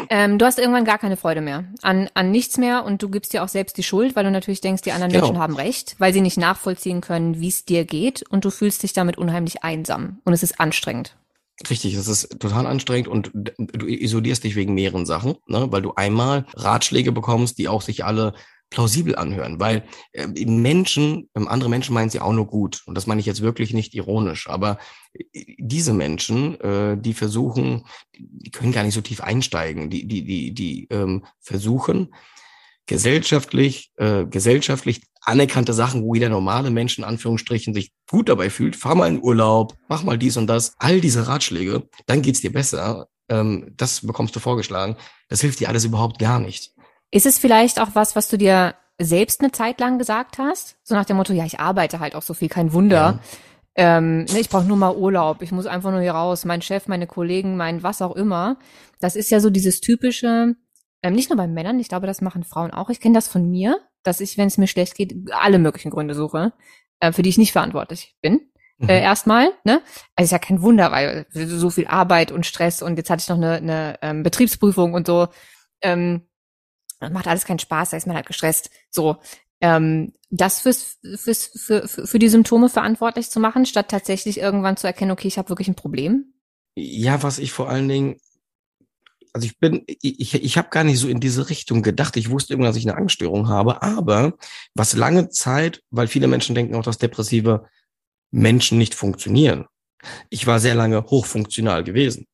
Ähm, du hast irgendwann gar keine Freude mehr an, an nichts mehr und du gibst dir auch selbst die Schuld, weil du natürlich denkst, die anderen genau. Menschen haben recht, weil sie nicht nachvollziehen können, wie es dir geht und du fühlst dich damit unheimlich einsam und es ist anstrengend. Richtig, das ist total anstrengend und du isolierst dich wegen mehreren Sachen, ne? weil du einmal Ratschläge bekommst, die auch sich alle plausibel anhören, weil äh, Menschen, ähm, andere Menschen meinen sie auch nur gut. Und das meine ich jetzt wirklich nicht ironisch, aber äh, diese Menschen, äh, die versuchen, die können gar nicht so tief einsteigen, die, die, die, die ähm, versuchen, gesellschaftlich, äh, gesellschaftlich anerkannte Sachen, wo jeder normale Mensch in Anführungsstrichen sich gut dabei fühlt, fahr mal in Urlaub, mach mal dies und das, all diese Ratschläge, dann geht's dir besser. Ähm, das bekommst du vorgeschlagen. Das hilft dir alles überhaupt gar nicht. Ist es vielleicht auch was, was du dir selbst eine Zeit lang gesagt hast? So nach dem Motto, ja, ich arbeite halt auch so viel, kein Wunder. Ja. Ähm, ne, ich brauche nur mal Urlaub, ich muss einfach nur hier raus, mein Chef, meine Kollegen, mein was auch immer. Das ist ja so dieses typische, ähm, nicht nur bei Männern, ich glaube, das machen Frauen auch. Ich kenne das von mir, dass ich, wenn es mir schlecht geht, alle möglichen Gründe suche, äh, für die ich nicht verantwortlich bin. Mhm. Äh, erstmal, ne? Also ist ja kein Wunder, weil so viel Arbeit und Stress und jetzt hatte ich noch eine, eine ähm, Betriebsprüfung und so. Ähm, macht alles keinen Spaß, da ist man halt gestresst. So, ähm, das fürs, fürs, für, für, die Symptome verantwortlich zu machen, statt tatsächlich irgendwann zu erkennen, okay, ich habe wirklich ein Problem? Ja, was ich vor allen Dingen, also ich bin, ich, ich habe gar nicht so in diese Richtung gedacht. Ich wusste irgendwann, dass ich eine Angststörung habe, aber was lange Zeit, weil viele Menschen denken auch, dass depressive Menschen nicht funktionieren. Ich war sehr lange hochfunktional gewesen.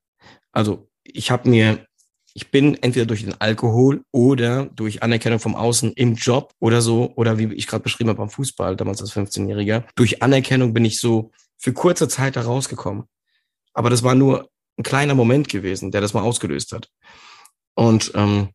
Also ich habe mir ich bin entweder durch den Alkohol oder durch Anerkennung vom Außen im Job oder so, oder wie ich gerade beschrieben habe beim Fußball, damals als 15-Jähriger, durch Anerkennung bin ich so für kurze Zeit da rausgekommen. Aber das war nur ein kleiner Moment gewesen, der das mal ausgelöst hat. Und ähm,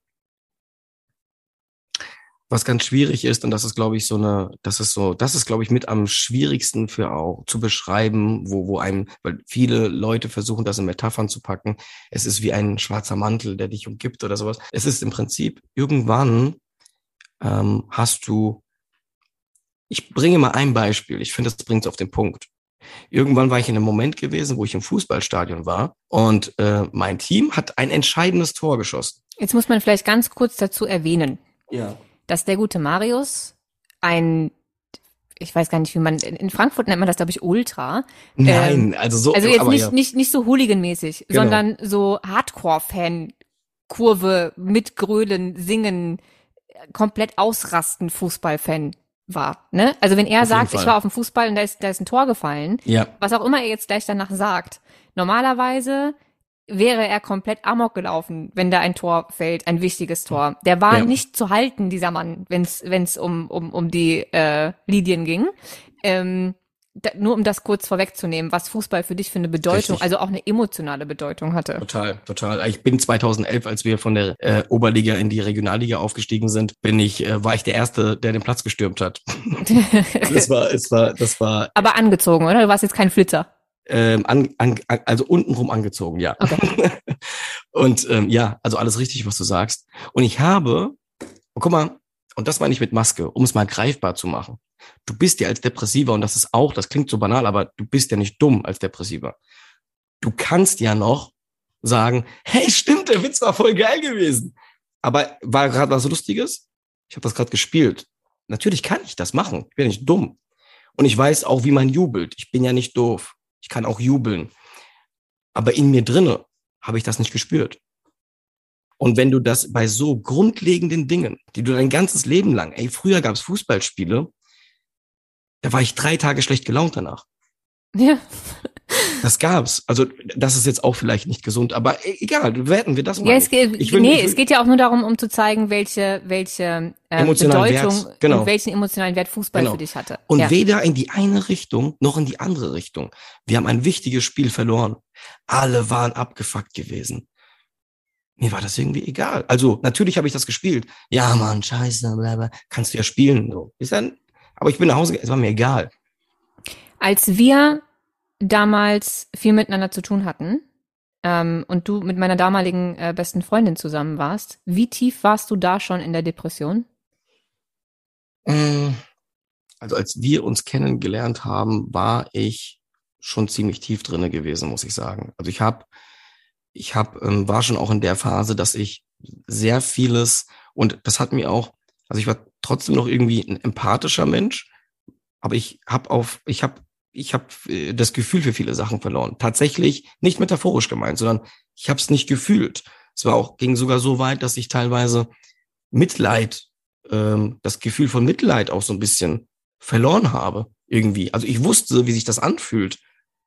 was ganz schwierig ist, und das ist, glaube ich, so eine, das ist so, das ist, glaube ich, mit am schwierigsten für auch zu beschreiben, wo, wo einem, weil viele Leute versuchen, das in Metaphern zu packen. Es ist wie ein schwarzer Mantel, der dich umgibt oder sowas. Es ist im Prinzip, irgendwann ähm, hast du, ich bringe mal ein Beispiel, ich finde, das bringt es auf den Punkt. Irgendwann war ich in einem Moment gewesen, wo ich im Fußballstadion war und äh, mein Team hat ein entscheidendes Tor geschossen. Jetzt muss man vielleicht ganz kurz dazu erwähnen. Ja dass der gute Marius ein ich weiß gar nicht, wie man, in Frankfurt nennt man das, glaube ich, Ultra. Nein, ähm, also so. Also jetzt nicht, ja. nicht, nicht so Hooligan-mäßig, genau. sondern so Hardcore-Fan, Kurve, mitgrölen, singen, komplett ausrasten, Fußballfan. war. Ne? Also wenn er Auf sagt, ich war auf dem Fußball und da ist, da ist ein Tor gefallen, Ja, was auch immer er jetzt gleich danach sagt, normalerweise wäre er komplett amok gelaufen, wenn da ein Tor fällt, ein wichtiges Tor. Der war Ja. nicht zu halten, dieser Mann, wenn es wenn's um, um, um die äh, Lidien ging. Ähm, da, nur um das kurz vorwegzunehmen, was Fußball für dich für eine Bedeutung, Richtig. also auch eine emotionale Bedeutung hatte. Total, total. Ich bin 2011, als wir von der äh, Oberliga in die Regionalliga aufgestiegen sind, bin ich, äh, war ich der Erste, der den Platz gestürmt hat. Das war, es war, das war Aber angezogen, oder? Du warst jetzt kein Flitzer. Ähm, an, an, also untenrum angezogen, ja. Okay. und ähm, ja, also alles richtig, was du sagst. Und ich habe, und guck mal, und das meine ich mit Maske, um es mal greifbar zu machen. Du bist ja als Depressiver, und das ist auch, das klingt so banal, aber du bist ja nicht dumm als Depressiver. Du kannst ja noch sagen, hey, stimmt, der Witz war voll geil gewesen. Aber war gerade was Lustiges? Ich habe das gerade gespielt. Natürlich kann ich das machen. Ich bin ja nicht dumm. Und ich weiß auch, wie man jubelt. Ich bin ja nicht doof. Ich kann auch jubeln. Aber in mir drinne habe ich das nicht gespürt. Und wenn du das bei so grundlegenden Dingen, die du dein ganzes Leben lang, ey, früher gab es Fußballspiele, da war ich drei Tage schlecht gelaunt danach. Ja. Das gab's. Also das ist jetzt auch vielleicht nicht gesund, aber e- egal, bewerten wir das mal. Ja, es geht, Ich will- nee, ich will- es geht ja auch nur darum, um zu zeigen, welche, welche Emotionalen Bedeutung Wert, genau. und welchen emotionalen Wert Fußball Genau. für dich hatte. Und ja. weder in die eine Richtung noch in die andere Richtung. Wir haben ein wichtiges Spiel verloren. Alle waren abgefuckt gewesen. Mir war das irgendwie egal. Also natürlich habe ich das gespielt. Ja, Mann, scheiße, bla, bla. kannst du ja spielen. So. Ist dann, aber ich bin nach Hause, gegangen, es war mir egal. Als wir damals viel miteinander zu tun hatten ähm, und du mit meiner damaligen äh, besten Freundin zusammen warst, wie tief warst du da schon in der Depression? Mm, Also als wir uns kennengelernt haben, war ich schon ziemlich tief drinne gewesen, muss ich sagen. Also ich habe, ich habe, ähm, war schon auch in der Phase, dass ich sehr vieles und das hat mir auch, also ich war trotzdem noch irgendwie ein empathischer Mensch, aber ich habe auf, ich habe, ich habe äh, das Gefühl für viele Sachen verloren. Tatsächlich nicht metaphorisch gemeint, sondern ich habe es nicht gefühlt. Es war auch ging sogar so weit, dass ich teilweise Mitleid, ähm, das Gefühl von Mitleid auch so ein bisschen verloren habe irgendwie. Also ich wusste, wie sich das anfühlt,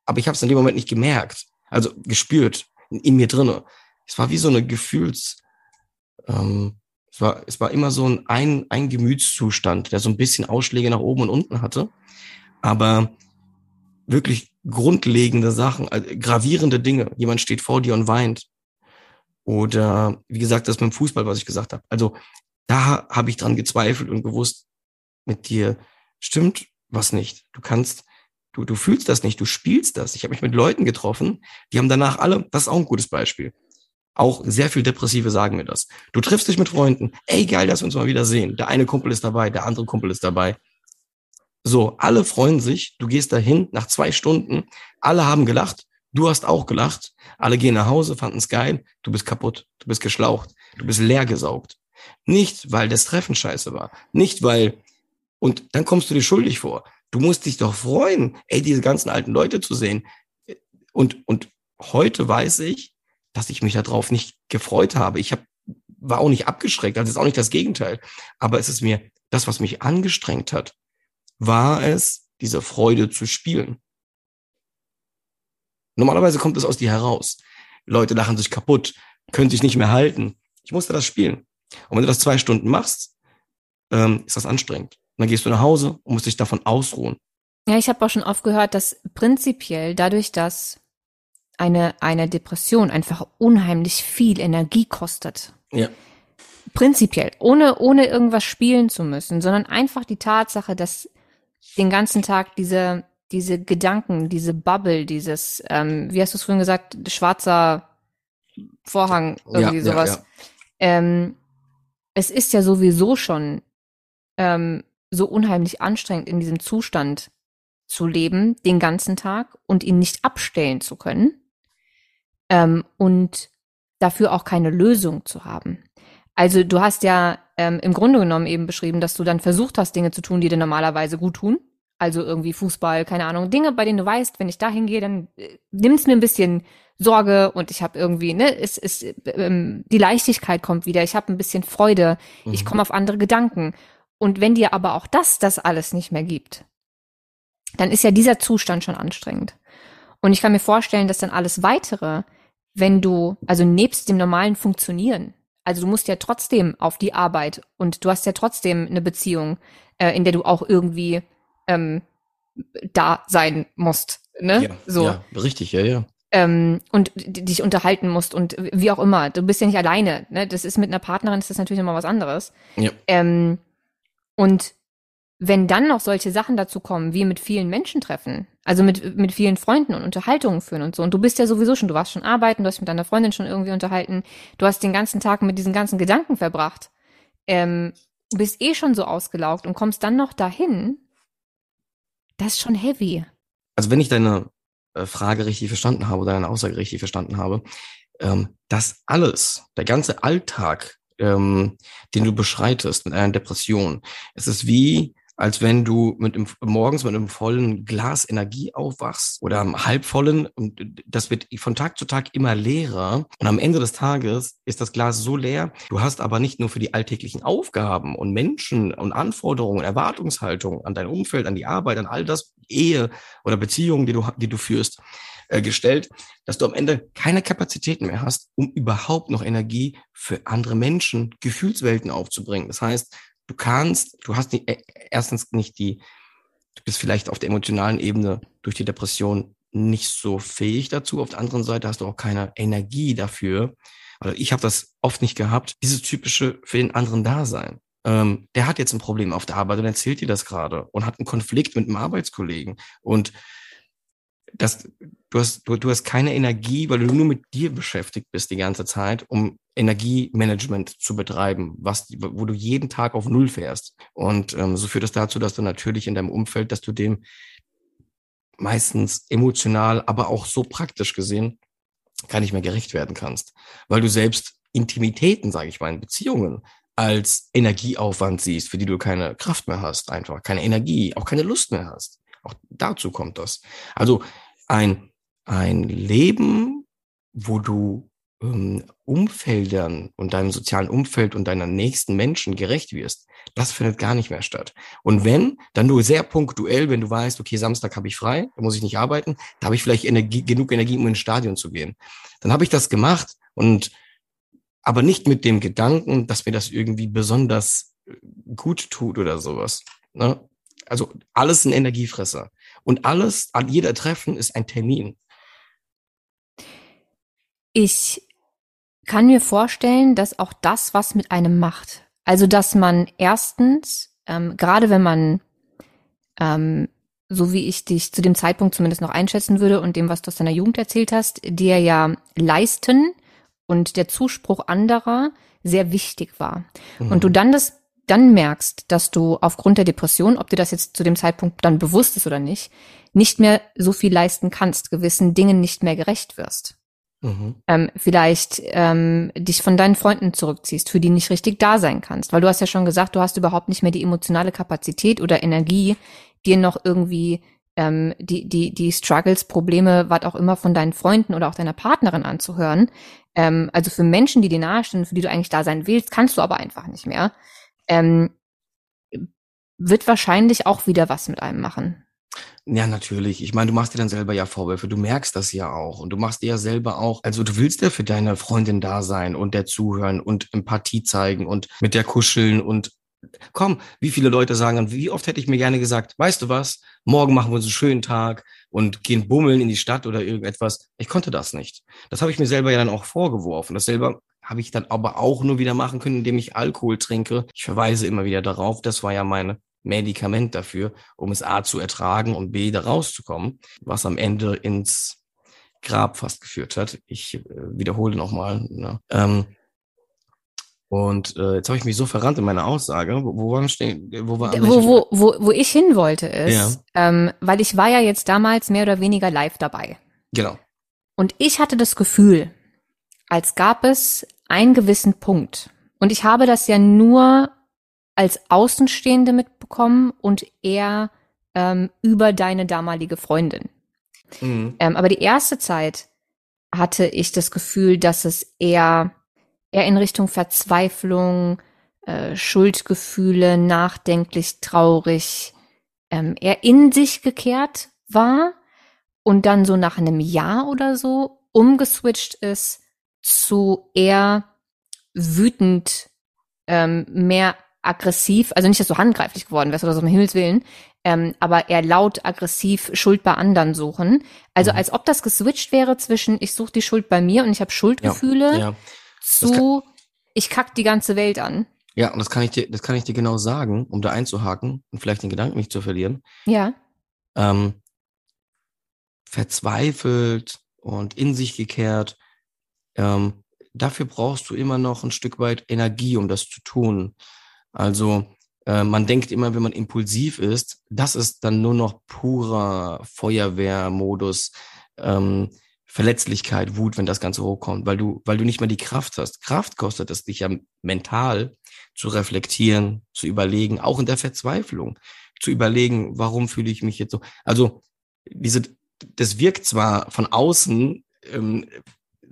aber ich habe es in dem Moment nicht gemerkt, also gespürt in, in mir drinne. Es war wie so eine Gefühls, ähm, es war, es war immer so ein, ein, ein Gemütszustand, der so ein bisschen Ausschläge nach oben und unten hatte, aber wirklich grundlegende Sachen, also gravierende Dinge. Jemand steht vor dir und weint. Oder wie gesagt, das mit dem Fußball, was ich gesagt habe. Also da habe ich dran gezweifelt und gewusst, mit dir stimmt was nicht. Du kannst, du, du fühlst das nicht, du spielst das. Ich habe mich mit Leuten getroffen, die haben danach alle, das ist auch ein gutes Beispiel. Auch sehr viel Depressive sagen mir das. Du triffst dich mit Freunden, ey geil, dass wir uns mal wieder sehen. Der eine Kumpel ist dabei, der andere Kumpel ist dabei. So, alle freuen sich, du gehst dahin nach zwei Stunden, alle haben gelacht, du hast auch gelacht, alle gehen nach Hause, fanden es geil, du bist kaputt, du bist geschlaucht, du bist leer gesaugt. Nicht, weil das Treffen scheiße war, nicht, weil, und dann kommst du dir schuldig vor. Du musst dich doch freuen, ey, diese ganzen alten Leute zu sehen. Und, und heute weiß ich, dass ich mich darauf nicht gefreut habe. Ich hab, war auch nicht abgeschreckt, also ist auch nicht das Gegenteil. Aber es ist mir, das, was mich angestrengt hat, war es, diese Freude zu spielen. Normalerweise kommt es aus dir heraus. Leute lachen sich kaputt, können sich nicht mehr halten. Ich musste das spielen. Und wenn du das zwei Stunden machst, ähm, ist das anstrengend. Und dann gehst du nach Hause und musst dich davon ausruhen. Ja, ich habe auch schon oft gehört, dass prinzipiell dadurch, dass eine, eine Depression einfach unheimlich viel Energie kostet. Ja. Prinzipiell, ohne, ohne irgendwas spielen zu müssen, sondern einfach die Tatsache, dass den ganzen Tag diese, diese Gedanken, diese Bubble, dieses, ähm, wie hast du es vorhin gesagt, schwarzer Vorhang, irgendwie ja, sowas. Ja, ja. Ähm, es ist ja sowieso schon ähm, so unheimlich anstrengend, in diesem Zustand zu leben, den ganzen Tag und ihn nicht abstellen zu können ähm, und dafür auch keine Lösung zu haben. Also du hast ja ähm, im Grunde genommen eben beschrieben, dass du dann versucht hast, Dinge zu tun, die dir normalerweise gut tun. Also irgendwie Fußball, keine Ahnung, Dinge, bei denen du weißt, wenn ich da hingehe, dann äh, nimmt's mir ein bisschen Sorge und ich habe irgendwie, ne, es ist ähm, die Leichtigkeit kommt wieder, ich habe ein bisschen Freude, ich Mhm. komme auf andere Gedanken. Und wenn dir aber auch das das alles nicht mehr gibt, dann ist ja dieser Zustand schon anstrengend. Und ich kann mir vorstellen, dass dann alles weitere, wenn du, also nebst dem normalen Funktionieren, also du musst ja trotzdem auf die Arbeit und du hast ja trotzdem eine Beziehung, äh, in der du auch irgendwie ähm, da sein musst. Ne? Ja, so. ja, richtig, ja, ja. Ähm, und dich unterhalten musst und wie auch immer. Du bist ja nicht alleine. Ne? Das ist mit einer Partnerin, ist das natürlich nochmal was anderes. Ja. Ähm, und wenn dann noch solche Sachen dazu kommen, wie mit vielen Menschen treffen, also mit, mit vielen Freunden und Unterhaltungen führen und so, und du bist ja sowieso schon, du warst schon arbeiten, du hast mit deiner Freundin schon irgendwie unterhalten, du hast den ganzen Tag mit diesen ganzen Gedanken verbracht, ähm, bist eh schon so ausgelaugt und kommst dann noch dahin, das ist schon heavy. Also wenn ich deine äh, Frage richtig verstanden habe oder deine Aussage richtig verstanden habe, ähm, das alles, der ganze Alltag, ähm, den du beschreitest mit einer Depression, es ist wie als wenn du mit einem, morgens mit einem vollen Glas Energie aufwachst oder einem halbvollen und das wird von Tag zu Tag immer leerer und am Ende des Tages ist das Glas so leer, du hast aber nicht nur für die alltäglichen Aufgaben und Menschen und Anforderungen, Erwartungshaltung an dein Umfeld, an die Arbeit, an all das Ehe oder Beziehungen, die du, die du führst, äh, gestellt, dass du am Ende keine Kapazitäten mehr hast, um überhaupt noch Energie für andere Menschen, Gefühlswelten aufzubringen. Das heißt, du kannst, du hast die, äh, erstens nicht die, du bist vielleicht auf der emotionalen Ebene durch die Depression nicht so fähig dazu. Auf der anderen Seite hast du auch keine Energie dafür. Also ich habe das oft nicht gehabt, dieses typische für den anderen Dasein. Ähm, der hat jetzt ein Problem auf der Arbeit und erzählt dir das gerade und hat einen Konflikt mit einem Arbeitskollegen und das, du hast, du, du hast keine Energie, weil du nur mit dir beschäftigt bist die ganze Zeit, um Energiemanagement zu betreiben, was, wo du jeden Tag auf Null fährst. Und ähm, so führt es das dazu, dass du natürlich in deinem Umfeld, dass du dem meistens emotional, aber auch so praktisch gesehen gar nicht mehr gerecht werden kannst, weil du selbst Intimitäten, sage ich mal, in Beziehungen als Energieaufwand siehst, für die du keine Kraft mehr hast, einfach keine Energie, auch keine Lust mehr hast. Auch dazu kommt das. Also ein, ein Leben, wo du ähm, Umfeldern und deinem sozialen Umfeld und deiner nächsten Menschen gerecht wirst, das findet gar nicht mehr statt. Und wenn, dann nur sehr punktuell, wenn du weißt, okay, Samstag habe ich frei, da muss ich nicht arbeiten, da habe ich vielleicht Energie, genug Energie, um ins Stadion zu gehen. Dann habe ich das gemacht und aber nicht mit dem Gedanken, dass mir das irgendwie besonders äh, gut tut oder sowas. Ne? Also alles ein Energiefresser. Und alles, an jeder Treffen ist ein Termin. Ich kann mir vorstellen, dass auch das was mit einem macht. Also, dass man erstens, ähm, gerade wenn man, ähm, so wie ich dich zu dem Zeitpunkt zumindest noch einschätzen würde und dem, was du aus deiner Jugend erzählt hast, dir ja leisten und der Zuspruch anderer sehr wichtig war. Mhm. Und du dann das dann merkst, dass du aufgrund der Depression, ob dir das jetzt zu dem Zeitpunkt dann bewusst ist oder nicht, nicht mehr so viel leisten kannst, gewissen Dingen nicht mehr gerecht wirst. Mhm. Ähm, vielleicht ähm, dich von deinen Freunden zurückziehst, für die nicht richtig da sein kannst. Weil du hast ja schon gesagt, du hast überhaupt nicht mehr die emotionale Kapazität oder Energie, dir noch irgendwie ähm, die, die, die Struggles, Probleme, was auch immer von deinen Freunden oder auch deiner Partnerin anzuhören. Ähm, also für Menschen, die dir nahestehen, für die du eigentlich da sein willst, kannst du aber einfach nicht mehr. Ähm, wird wahrscheinlich auch wieder was mit einem machen. Ja, natürlich. Ich meine, du machst dir dann selber ja Vorwürfe. Du merkst das ja auch. Und du machst dir ja selber auch, also du willst ja für deine Freundin da sein und der zuhören und Empathie zeigen und mit der kuscheln und komm, wie viele Leute sagen wie oft hätte ich mir gerne gesagt, weißt du was, morgen machen wir uns einen schönen Tag und gehen bummeln in die Stadt oder irgendetwas. Ich konnte das nicht. Das habe ich mir selber ja dann auch vorgeworfen. Das selber habe ich dann aber auch nur wieder machen können, indem ich Alkohol trinke. Ich verweise immer wieder darauf, das war ja meine Medikament dafür, um es A zu ertragen und B da rauszukommen, was am Ende ins Grab fast geführt hat. Ich äh, wiederhole nochmal. Ne? Ähm, und äh, jetzt habe ich mich so verrannt in meiner Aussage. Wo, wo waren stehen? Wo, war wo, wo, wo, wo ich hin wollte ist, ja. ähm, weil ich war ja jetzt damals mehr oder weniger live dabei. Genau. Und ich hatte das Gefühl, als gab es einen gewissen Punkt. Und ich habe das ja nur als Außenstehende mitbekommen und eher ähm, über deine damalige Freundin. Mhm. Ähm, aber die erste Zeit hatte ich das Gefühl, dass es eher, eher in Richtung Verzweiflung, äh, Schuldgefühle, nachdenklich, traurig, ähm, er in sich gekehrt war und dann so nach einem Jahr oder so umgeswitcht ist zu eher wütend, ähm, mehr aggressiv, also nicht, dass du handgreiflich geworden wärst oder so, um Himmels Willen, ähm, aber eher laut, aggressiv Schuld bei anderen suchen. Also mhm. als ob das geswitcht wäre zwischen, ich suche die Schuld bei mir und ich habe Schuldgefühle, ja, ja. zu, ich kack die ganze Welt an. Ja, und das kann ich dir, das kann ich dir genau sagen, um da einzuhaken und vielleicht den Gedanken nicht zu verlieren. Ja. Ähm, verzweifelt und in sich gekehrt. Ähm, dafür brauchst du immer noch ein Stück weit Energie, um das zu tun. Also äh, man denkt immer, wenn man impulsiv ist, das ist dann nur noch purer Feuerwehrmodus, ähm, Verletzlichkeit, Wut, wenn das Ganze hochkommt, weil du, weil du nicht mehr die Kraft hast. Kraft kostet es dich ja mental zu reflektieren, zu überlegen, auch in der Verzweiflung, zu überlegen, warum fühle ich mich jetzt so. Also diese, das wirkt zwar von außen ähm,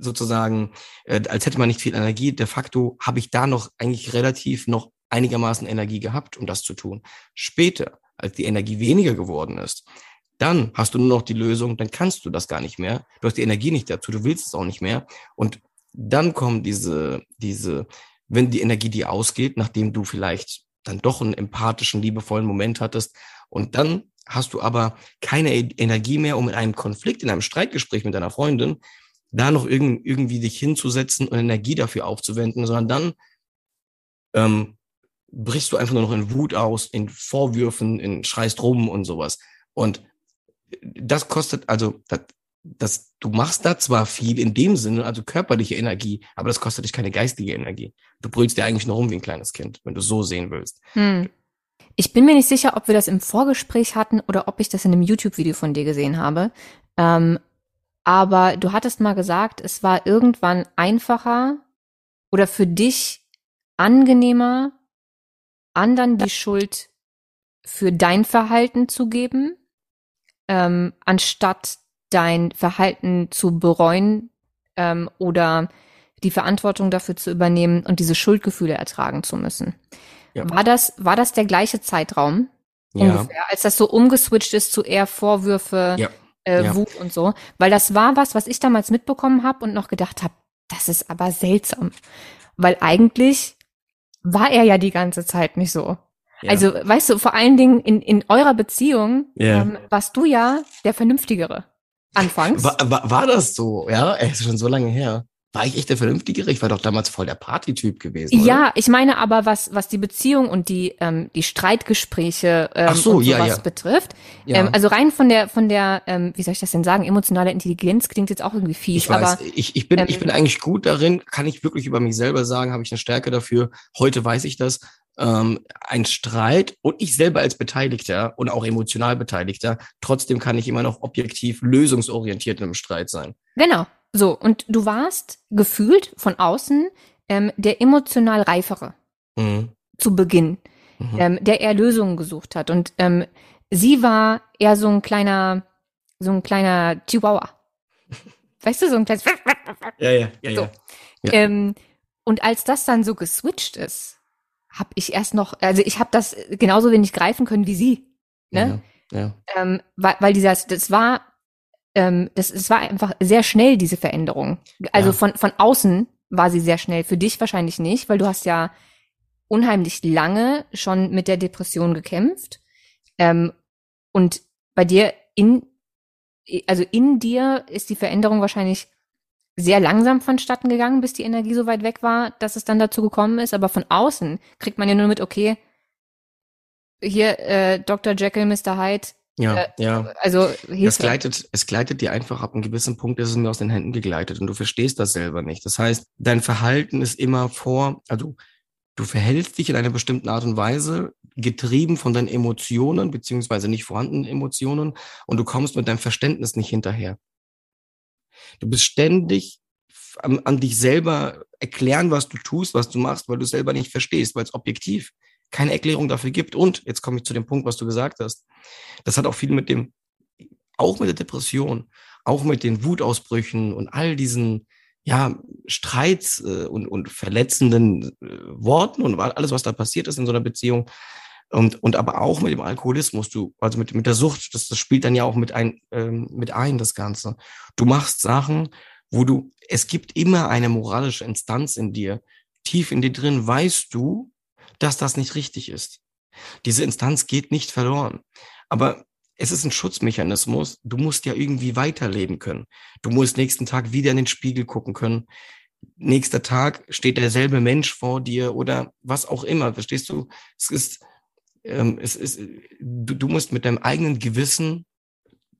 sozusagen, äh, als hätte man nicht viel Energie. De facto habe ich da noch eigentlich relativ noch einigermaßen Energie gehabt, um das zu tun. Später, als die Energie weniger geworden ist, dann hast du nur noch die Lösung, dann kannst du das gar nicht mehr. Du hast die Energie nicht dazu, du willst es auch nicht mehr. Und dann kommen diese, diese, wenn die Energie dir ausgeht, nachdem du vielleicht dann doch einen empathischen, liebevollen Moment hattest und dann hast du aber keine e-, Energie mehr, um in einem Konflikt, in einem Streitgespräch mit deiner Freundin, da noch irgend, irgendwie dich hinzusetzen und Energie dafür aufzuwenden, sondern dann ähm, brichst du einfach nur noch in Wut aus, in Vorwürfen, in schreist rum und sowas. Und das kostet, also das, das, du machst da zwar viel in dem Sinne, also körperliche Energie, aber das kostet dich keine geistige Energie. Du brüllst dir eigentlich nur rum wie ein kleines Kind, wenn du so sehen willst. Hm. Ich bin mir nicht sicher, ob wir das im Vorgespräch hatten oder ob ich das in einem YouTube-Video von dir gesehen habe. Ähm, aber du hattest mal gesagt, es war irgendwann einfacher oder für dich angenehmer, anderen die Schuld für dein Verhalten zu geben, ähm, anstatt dein Verhalten zu bereuen ähm, oder die Verantwortung dafür zu übernehmen und diese Schuldgefühle ertragen zu müssen. Ja. War das, war das der gleiche Zeitraum? Ja. Ungefähr, als das so umgeswitcht ist zu eher Vorwürfe, ja. Äh, ja. Wut und so. Weil das war was, was ich damals mitbekommen habe und noch gedacht habe, das ist aber seltsam. Weil eigentlich war er ja die ganze Zeit nicht so. Ja. Also, weißt du, vor allen Dingen in, in eurer Beziehung ja. ähm, warst du ja der Vernünftigere. Anfangs. War, war, war das so? Ja, ey, ist schon so lange her. War ich echt der Vernünftigere? Ich war doch damals voll der Partytyp gewesen. Oder? Ja, ich meine aber, was, was die Beziehung und die, ähm, die Streitgespräche ähm, Ach so, und sowas ja, ja. betrifft. Ja. Ähm, also rein von der, von der, ähm, wie soll ich das denn sagen, emotionale Intelligenz klingt jetzt auch irgendwie fies. Ich weiß, aber, ich, ich, bin, ähm, ich bin eigentlich gut darin, kann ich wirklich über mich selber sagen, habe ich eine Stärke dafür. Heute weiß ich das. Ähm, ein Streit und ich selber als Beteiligter und auch emotional Beteiligter, trotzdem kann ich immer noch objektiv lösungsorientiert in einem Streit sein. Genau, so, und du warst gefühlt von außen ähm, der emotional reifere mhm. zu Beginn, mhm. ähm, der eher Lösungen gesucht hat. Und ähm, sie war eher so ein kleiner, so ein kleiner Chihuahua. Weißt du, so ein kleines. Ja, ja, ja. So. ja. Ähm, und als das dann so geswitcht ist, habe ich erst noch, also ich habe das genauso wenig greifen können wie sie. Ne? Ja, ja. Ähm, weil, weil dieser, das war ähm, das, es war einfach sehr schnell, diese Veränderung. Also ja. von, von außen war sie sehr schnell. Für dich wahrscheinlich nicht, weil du hast ja unheimlich lange schon mit der Depression gekämpft. Ähm, und bei dir in, also in dir ist die Veränderung wahrscheinlich sehr langsam vonstatten gegangen, bis die Energie so weit weg war, dass es dann dazu gekommen ist. Aber von außen kriegt man ja nur mit, okay, hier äh, Dr. Jekyll, Mr. Hyde, ja, äh, ja. Also es gleitet, es gleitet dir einfach ab einem gewissen Punkt ist es mir aus den Händen gegleitet und du verstehst das selber nicht. Das heißt, dein Verhalten ist immer vor, also du verhältst dich in einer bestimmten Art und Weise, getrieben von deinen Emotionen beziehungsweise nicht vorhandenen Emotionen und du kommst mit deinem Verständnis nicht hinterher. Du bist ständig an, an dich selber erklären, was du tust, was du machst, weil du selber nicht verstehst, weil es objektiv keine Erklärung dafür gibt. Und jetzt komme ich zu dem Punkt, was du gesagt hast. Das hat auch viel mit dem, auch mit der Depression, auch mit den Wutausbrüchen und all diesen ja, Streits äh, und, und verletzenden äh, Worten und alles, was da passiert ist in so einer Beziehung. Und, und aber auch mit dem Alkoholismus, du, also mit, mit der Sucht, das, das spielt dann ja auch mit ein, ähm, mit ein, das Ganze. Du machst Sachen, wo du, es gibt immer eine moralische Instanz in dir. Tief in dir drin weißt du, dass das nicht richtig ist. Diese Instanz geht nicht verloren. Aber es ist ein Schutzmechanismus. Du musst ja irgendwie weiterleben können. Du musst nächsten Tag wieder in den Spiegel gucken können. Nächster Tag steht derselbe Mensch vor dir oder was auch immer. Verstehst du? Es ist, ähm, es ist, du, du musst mit deinem eigenen Gewissen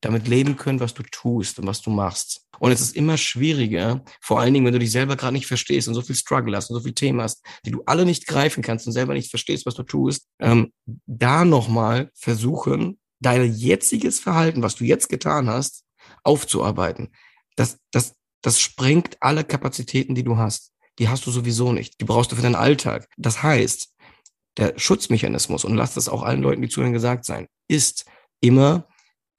damit leben können, was du tust und was du machst. Und es ist immer schwieriger, vor allen Dingen, wenn du dich selber gerade nicht verstehst und so viel Struggle hast und so viel Themen hast, die du alle nicht greifen kannst und selber nicht verstehst, was du tust, ähm, da nochmal versuchen, dein jetziges Verhalten, was du jetzt getan hast, aufzuarbeiten. Das, das, das sprengt alle Kapazitäten, die du hast. Die hast du sowieso nicht. Die brauchst du für deinen Alltag. Das heißt, der Schutzmechanismus, und lass das auch allen Leuten, die zuhören, gesagt sein, ist immer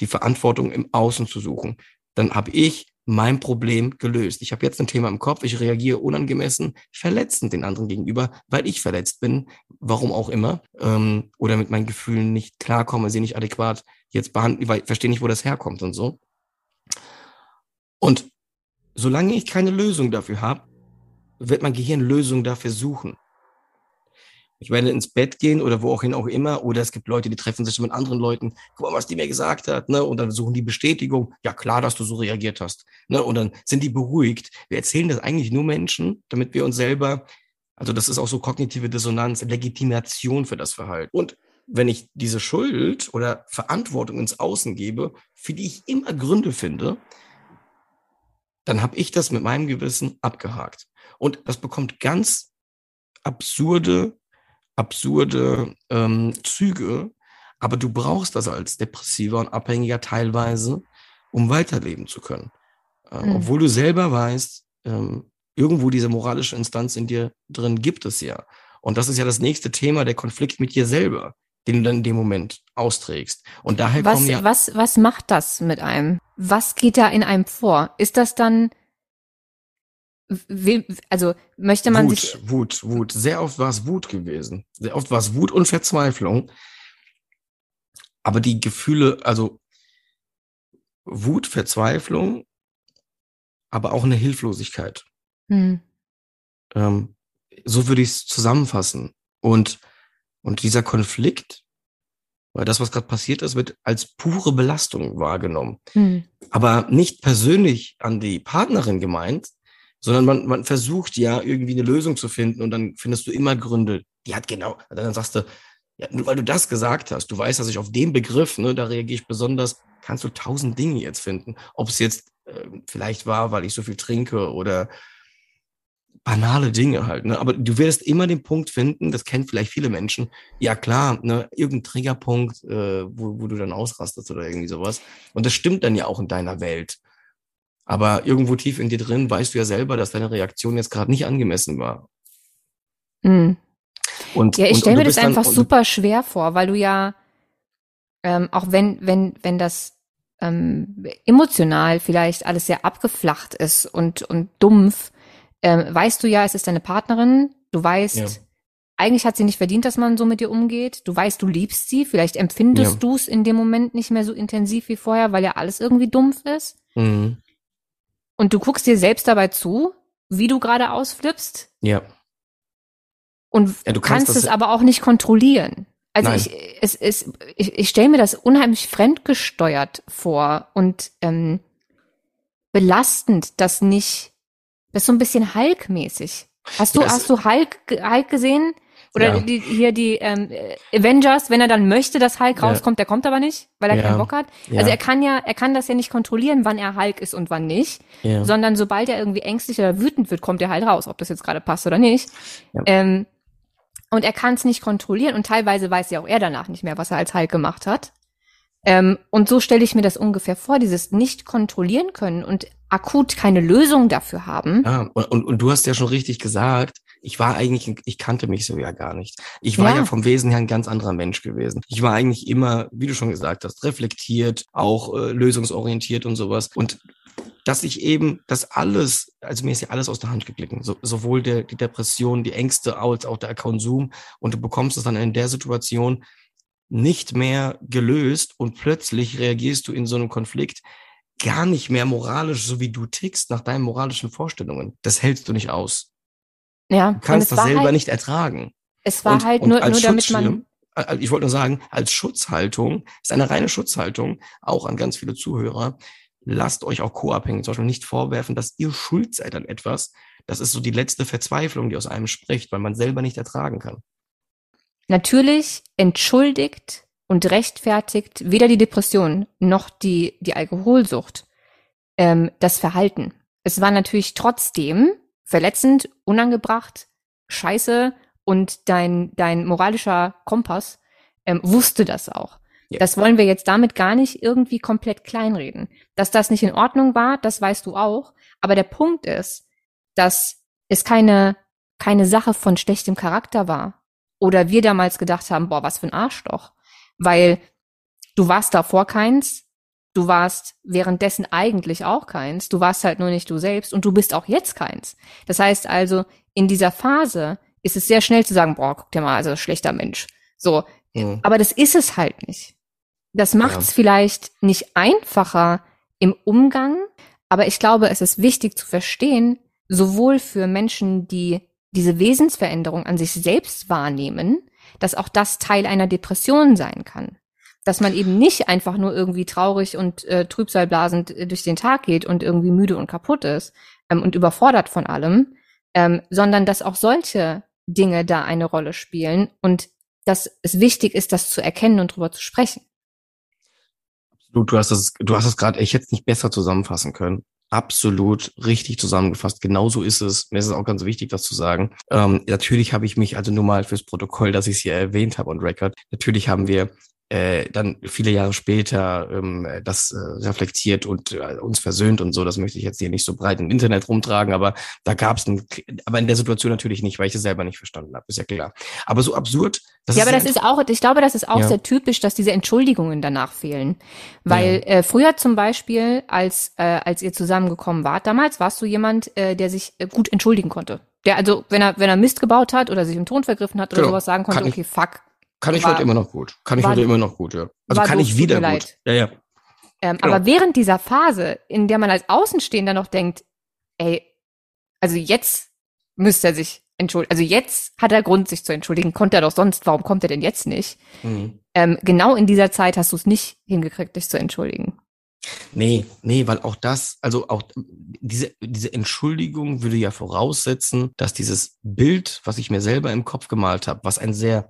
die Verantwortung im Außen zu suchen. Dann habe ich mein Problem gelöst. Ich habe jetzt ein Thema im Kopf, ich reagiere unangemessen, verletzend den anderen gegenüber, weil ich verletzt bin, warum auch immer, ähm, oder mit meinen Gefühlen nicht klarkomme, sie nicht adäquat jetzt behandeln, weil ich verstehe nicht, wo das herkommt und so. Und solange ich keine Lösung dafür habe, wird mein Gehirn Lösungen dafür suchen. Ich werde ins Bett gehen oder wo auch auch immer. Oder es gibt Leute, die treffen sich mit anderen Leuten. Guck mal, was die mir gesagt hat. Ne? Und dann suchen die Bestätigung. Ja, klar, dass du so reagiert hast. Ne? Und dann sind die beruhigt. Wir erzählen das eigentlich nur Menschen, damit wir uns selber, also das ist auch so kognitive Dissonanz, Legitimation für das Verhalten. Und wenn ich diese Schuld oder Verantwortung ins Außen gebe, für die ich immer Gründe finde, dann habe ich das mit meinem Gewissen abgehakt. Und das bekommt ganz absurde absurde ähm, Züge, aber du brauchst das als Depressiver und Abhängiger teilweise, um weiterleben zu können. Ähm, mhm. Obwohl du selber weißt, ähm, irgendwo diese moralische Instanz in dir drin gibt es ja. Und das ist ja das nächste Thema, der Konflikt mit dir selber, den du dann in dem Moment austrägst. Und daher was, kommen ja. Was, was macht das mit einem? Was geht da in einem vor? Ist das dann also möchte man Wut, sich Wut, Wut. Sehr oft war es Wut gewesen. Sehr oft war es Wut und Verzweiflung. Aber die Gefühle, also Wut, Verzweiflung, aber auch eine Hilflosigkeit. Hm. Ähm, so würde ich es zusammenfassen. Und, und dieser Konflikt, weil das, was gerade passiert ist, wird als pure Belastung wahrgenommen. Hm. Aber nicht persönlich an die Partnerin gemeint, sondern man, man versucht ja irgendwie eine Lösung zu finden und dann findest du immer Gründe. Die hat genau, dann sagst du, ja, nur weil du das gesagt hast, du weißt, dass ich auf den Begriff, ne, da reagiere ich besonders, kannst du tausend Dinge jetzt finden. Ob es jetzt äh, vielleicht war, weil ich so viel trinke oder banale Dinge halt, ne? Aber du wirst immer den Punkt finden, das kennen vielleicht viele Menschen, ja klar, ne, irgendein Triggerpunkt, äh, wo, wo du dann ausrastest oder irgendwie sowas. Und das stimmt dann ja auch in deiner Welt. Aber irgendwo tief in dir drin weißt du ja selber, dass deine Reaktion jetzt gerade nicht angemessen war. Mhm. Und, ja, ich stelle mir das einfach dann, super schwer vor, weil du ja, ähm, auch wenn, wenn, wenn das ähm, emotional vielleicht alles sehr abgeflacht ist und, und dumpf, ähm, weißt du ja, es ist deine Partnerin, du weißt, ja. eigentlich hat sie nicht verdient, dass man so mit dir umgeht, du weißt, du liebst sie, vielleicht empfindest ja. du es in dem Moment nicht mehr so intensiv wie vorher, weil ja alles irgendwie dumpf ist. Mhm. Und du guckst dir selbst dabei zu, wie du gerade ausflippst. Ja. Und ja, du kannst, kannst es aber auch nicht kontrollieren. Also Nein. ich, es, es, ich, ich stelle mir das unheimlich fremdgesteuert vor und ähm, belastend, das nicht, das ist so ein bisschen Hulk-mäßig. Hast du, ja, hast du Hulk, Hulk gesehen? Oder ja. die, hier die ähm, Avengers, wenn er dann möchte, dass Hulk rauskommt, der kommt aber nicht, weil er keinen Bock hat. Also er kann ja, er kann das ja nicht kontrollieren, wann er Hulk ist und wann nicht, sondern sobald er irgendwie ängstlich oder wütend wird, kommt er halt raus, ob das jetzt gerade passt oder nicht. Ähm, und er kann es nicht kontrollieren und teilweise weiß ja auch er danach nicht mehr, was er als Hulk gemacht hat. Ähm, und so stelle ich mir das ungefähr vor, dieses nicht kontrollieren können und akut keine Lösung dafür haben. Ja, und, und, und du hast ja schon richtig gesagt, ich war eigentlich, ich kannte mich so ja gar nicht. Ich war ja. ja. vom Wesen her ein ganz anderer Mensch gewesen. Ich war eigentlich immer, wie du schon gesagt hast, reflektiert, auch äh, lösungsorientiert und sowas. Und dass ich eben das alles, also mir ist ja alles aus der Hand geglitten, so, sowohl der, die Depression, die Ängste als auch der Konsum und du bekommst es dann in der Situation nicht mehr gelöst und plötzlich reagierst du in so einem Konflikt gar nicht mehr moralisch, so wie du tickst, nach deinen moralischen Vorstellungen. Das hältst du nicht aus. Ja, du kannst das selber halt, nicht ertragen. Es war und, halt nur, nur damit man. Ich wollte nur sagen, als Schutzhaltung, ist eine reine Schutzhaltung, auch an ganz viele Zuhörer, lasst euch auch co-abhängig zum Beispiel nicht vorwerfen, dass ihr schuld seid an etwas. Das ist so die letzte Verzweiflung, die aus einem spricht, weil man selber nicht ertragen kann. Natürlich entschuldigt und rechtfertigt weder die Depression noch die, die Alkoholsucht ähm, das Verhalten. Es war natürlich trotzdem verletzend, unangebracht, scheiße und dein, dein moralischer Kompass ähm, wusste das auch. Ja. Das wollen wir jetzt damit gar nicht irgendwie komplett kleinreden. Dass das nicht in Ordnung war, das weißt du auch. Aber der Punkt ist, dass es keine, keine Sache von schlechtem Charakter war. Oder wir damals gedacht haben, boah, was für ein Arschloch. Weil du warst davor keins, du warst währenddessen eigentlich auch keins, du warst halt nur nicht du selbst und du bist auch jetzt keins. Das heißt also, in dieser Phase ist es sehr schnell zu sagen, boah, guck dir mal, also schlechter Mensch. So. Mhm. Aber das ist es halt nicht. Das macht es ja. vielleicht nicht einfacher im Umgang, aber ich glaube, es ist wichtig zu verstehen, sowohl für Menschen, die diese Wesensveränderung an sich selbst wahrnehmen, dass auch das Teil einer Depression sein kann. Dass man eben nicht einfach nur irgendwie traurig und äh, trübsalblasend äh, durch den Tag geht und irgendwie müde und kaputt ist ähm, und überfordert von allem, ähm, sondern dass auch solche Dinge da eine Rolle spielen und dass es wichtig ist, das zu erkennen und drüber zu sprechen. Du, du hast es, du hast es gerade, hätte es nicht besser zusammenfassen können. Absolut richtig zusammengefasst. Genauso ist es. Mir ist es auch ganz wichtig, das zu sagen. Ähm, natürlich habe ich mich, also nur mal fürs Protokoll, dass ich es hier erwähnt habe und Record. Natürlich haben wir äh, dann viele Jahre später ähm, das äh, reflektiert und äh, uns versöhnt und so. Das möchte ich jetzt hier nicht so breit im Internet rumtragen, aber da gab es, aber in der Situation natürlich nicht, weil ich es selber nicht verstanden habe, ist ja klar. Aber so absurd. Das ja, aber das ist auch, ich glaube, das ist auch ja. sehr typisch, dass diese Entschuldigungen danach fehlen, weil ja. äh, früher zum Beispiel, als äh, als ihr zusammengekommen wart, damals warst du jemand, äh, der sich äh, gut entschuldigen konnte. Der also, wenn er wenn er Mist gebaut hat oder sich im Ton vergriffen hat oder genau. sowas sagen konnte, okay, fuck, kann ich war, heute immer noch gut. Kann ich heute immer noch gut, ja. Also kann ich wieder gut. Leid. Ja, ja. Ähm, genau. Aber während dieser Phase, in der man als Außenstehender noch denkt, ey, also jetzt müsste er sich entschuldigen. Also jetzt hat er Grund, sich zu entschuldigen. Konnte er doch sonst, warum kommt er denn jetzt nicht? Mhm. Ähm, genau in dieser Zeit hast du es nicht hingekriegt, dich zu entschuldigen. Nee, nee, weil auch das, also auch diese, diese Entschuldigung würde ja voraussetzen, dass dieses Bild, was ich mir selber im Kopf gemalt habe, was ein sehr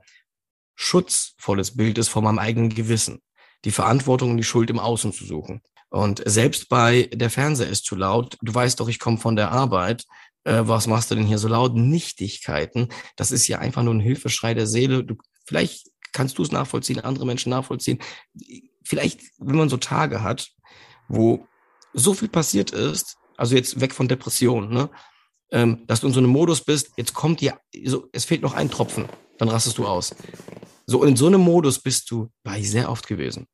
schutzvolles Bild ist von meinem eigenen Gewissen, die Verantwortung und die Schuld im Außen zu suchen. Und selbst bei der Fernseher ist zu laut, du weißt doch, ich komme von der Arbeit, äh, was machst du denn hier so laut? Nichtigkeiten, das ist ja einfach nur ein Hilfeschrei der Seele. Du, vielleicht kannst du es nachvollziehen, andere Menschen nachvollziehen. Vielleicht, wenn man so Tage hat, wo so viel passiert ist, also jetzt weg von Depressionen, ne? Ähm, dass du in so einem Modus bist, jetzt kommt dir, so, es fehlt noch ein Tropfen, dann rastest du aus. So, in so einem Modus bist du, war ich sehr oft gewesen.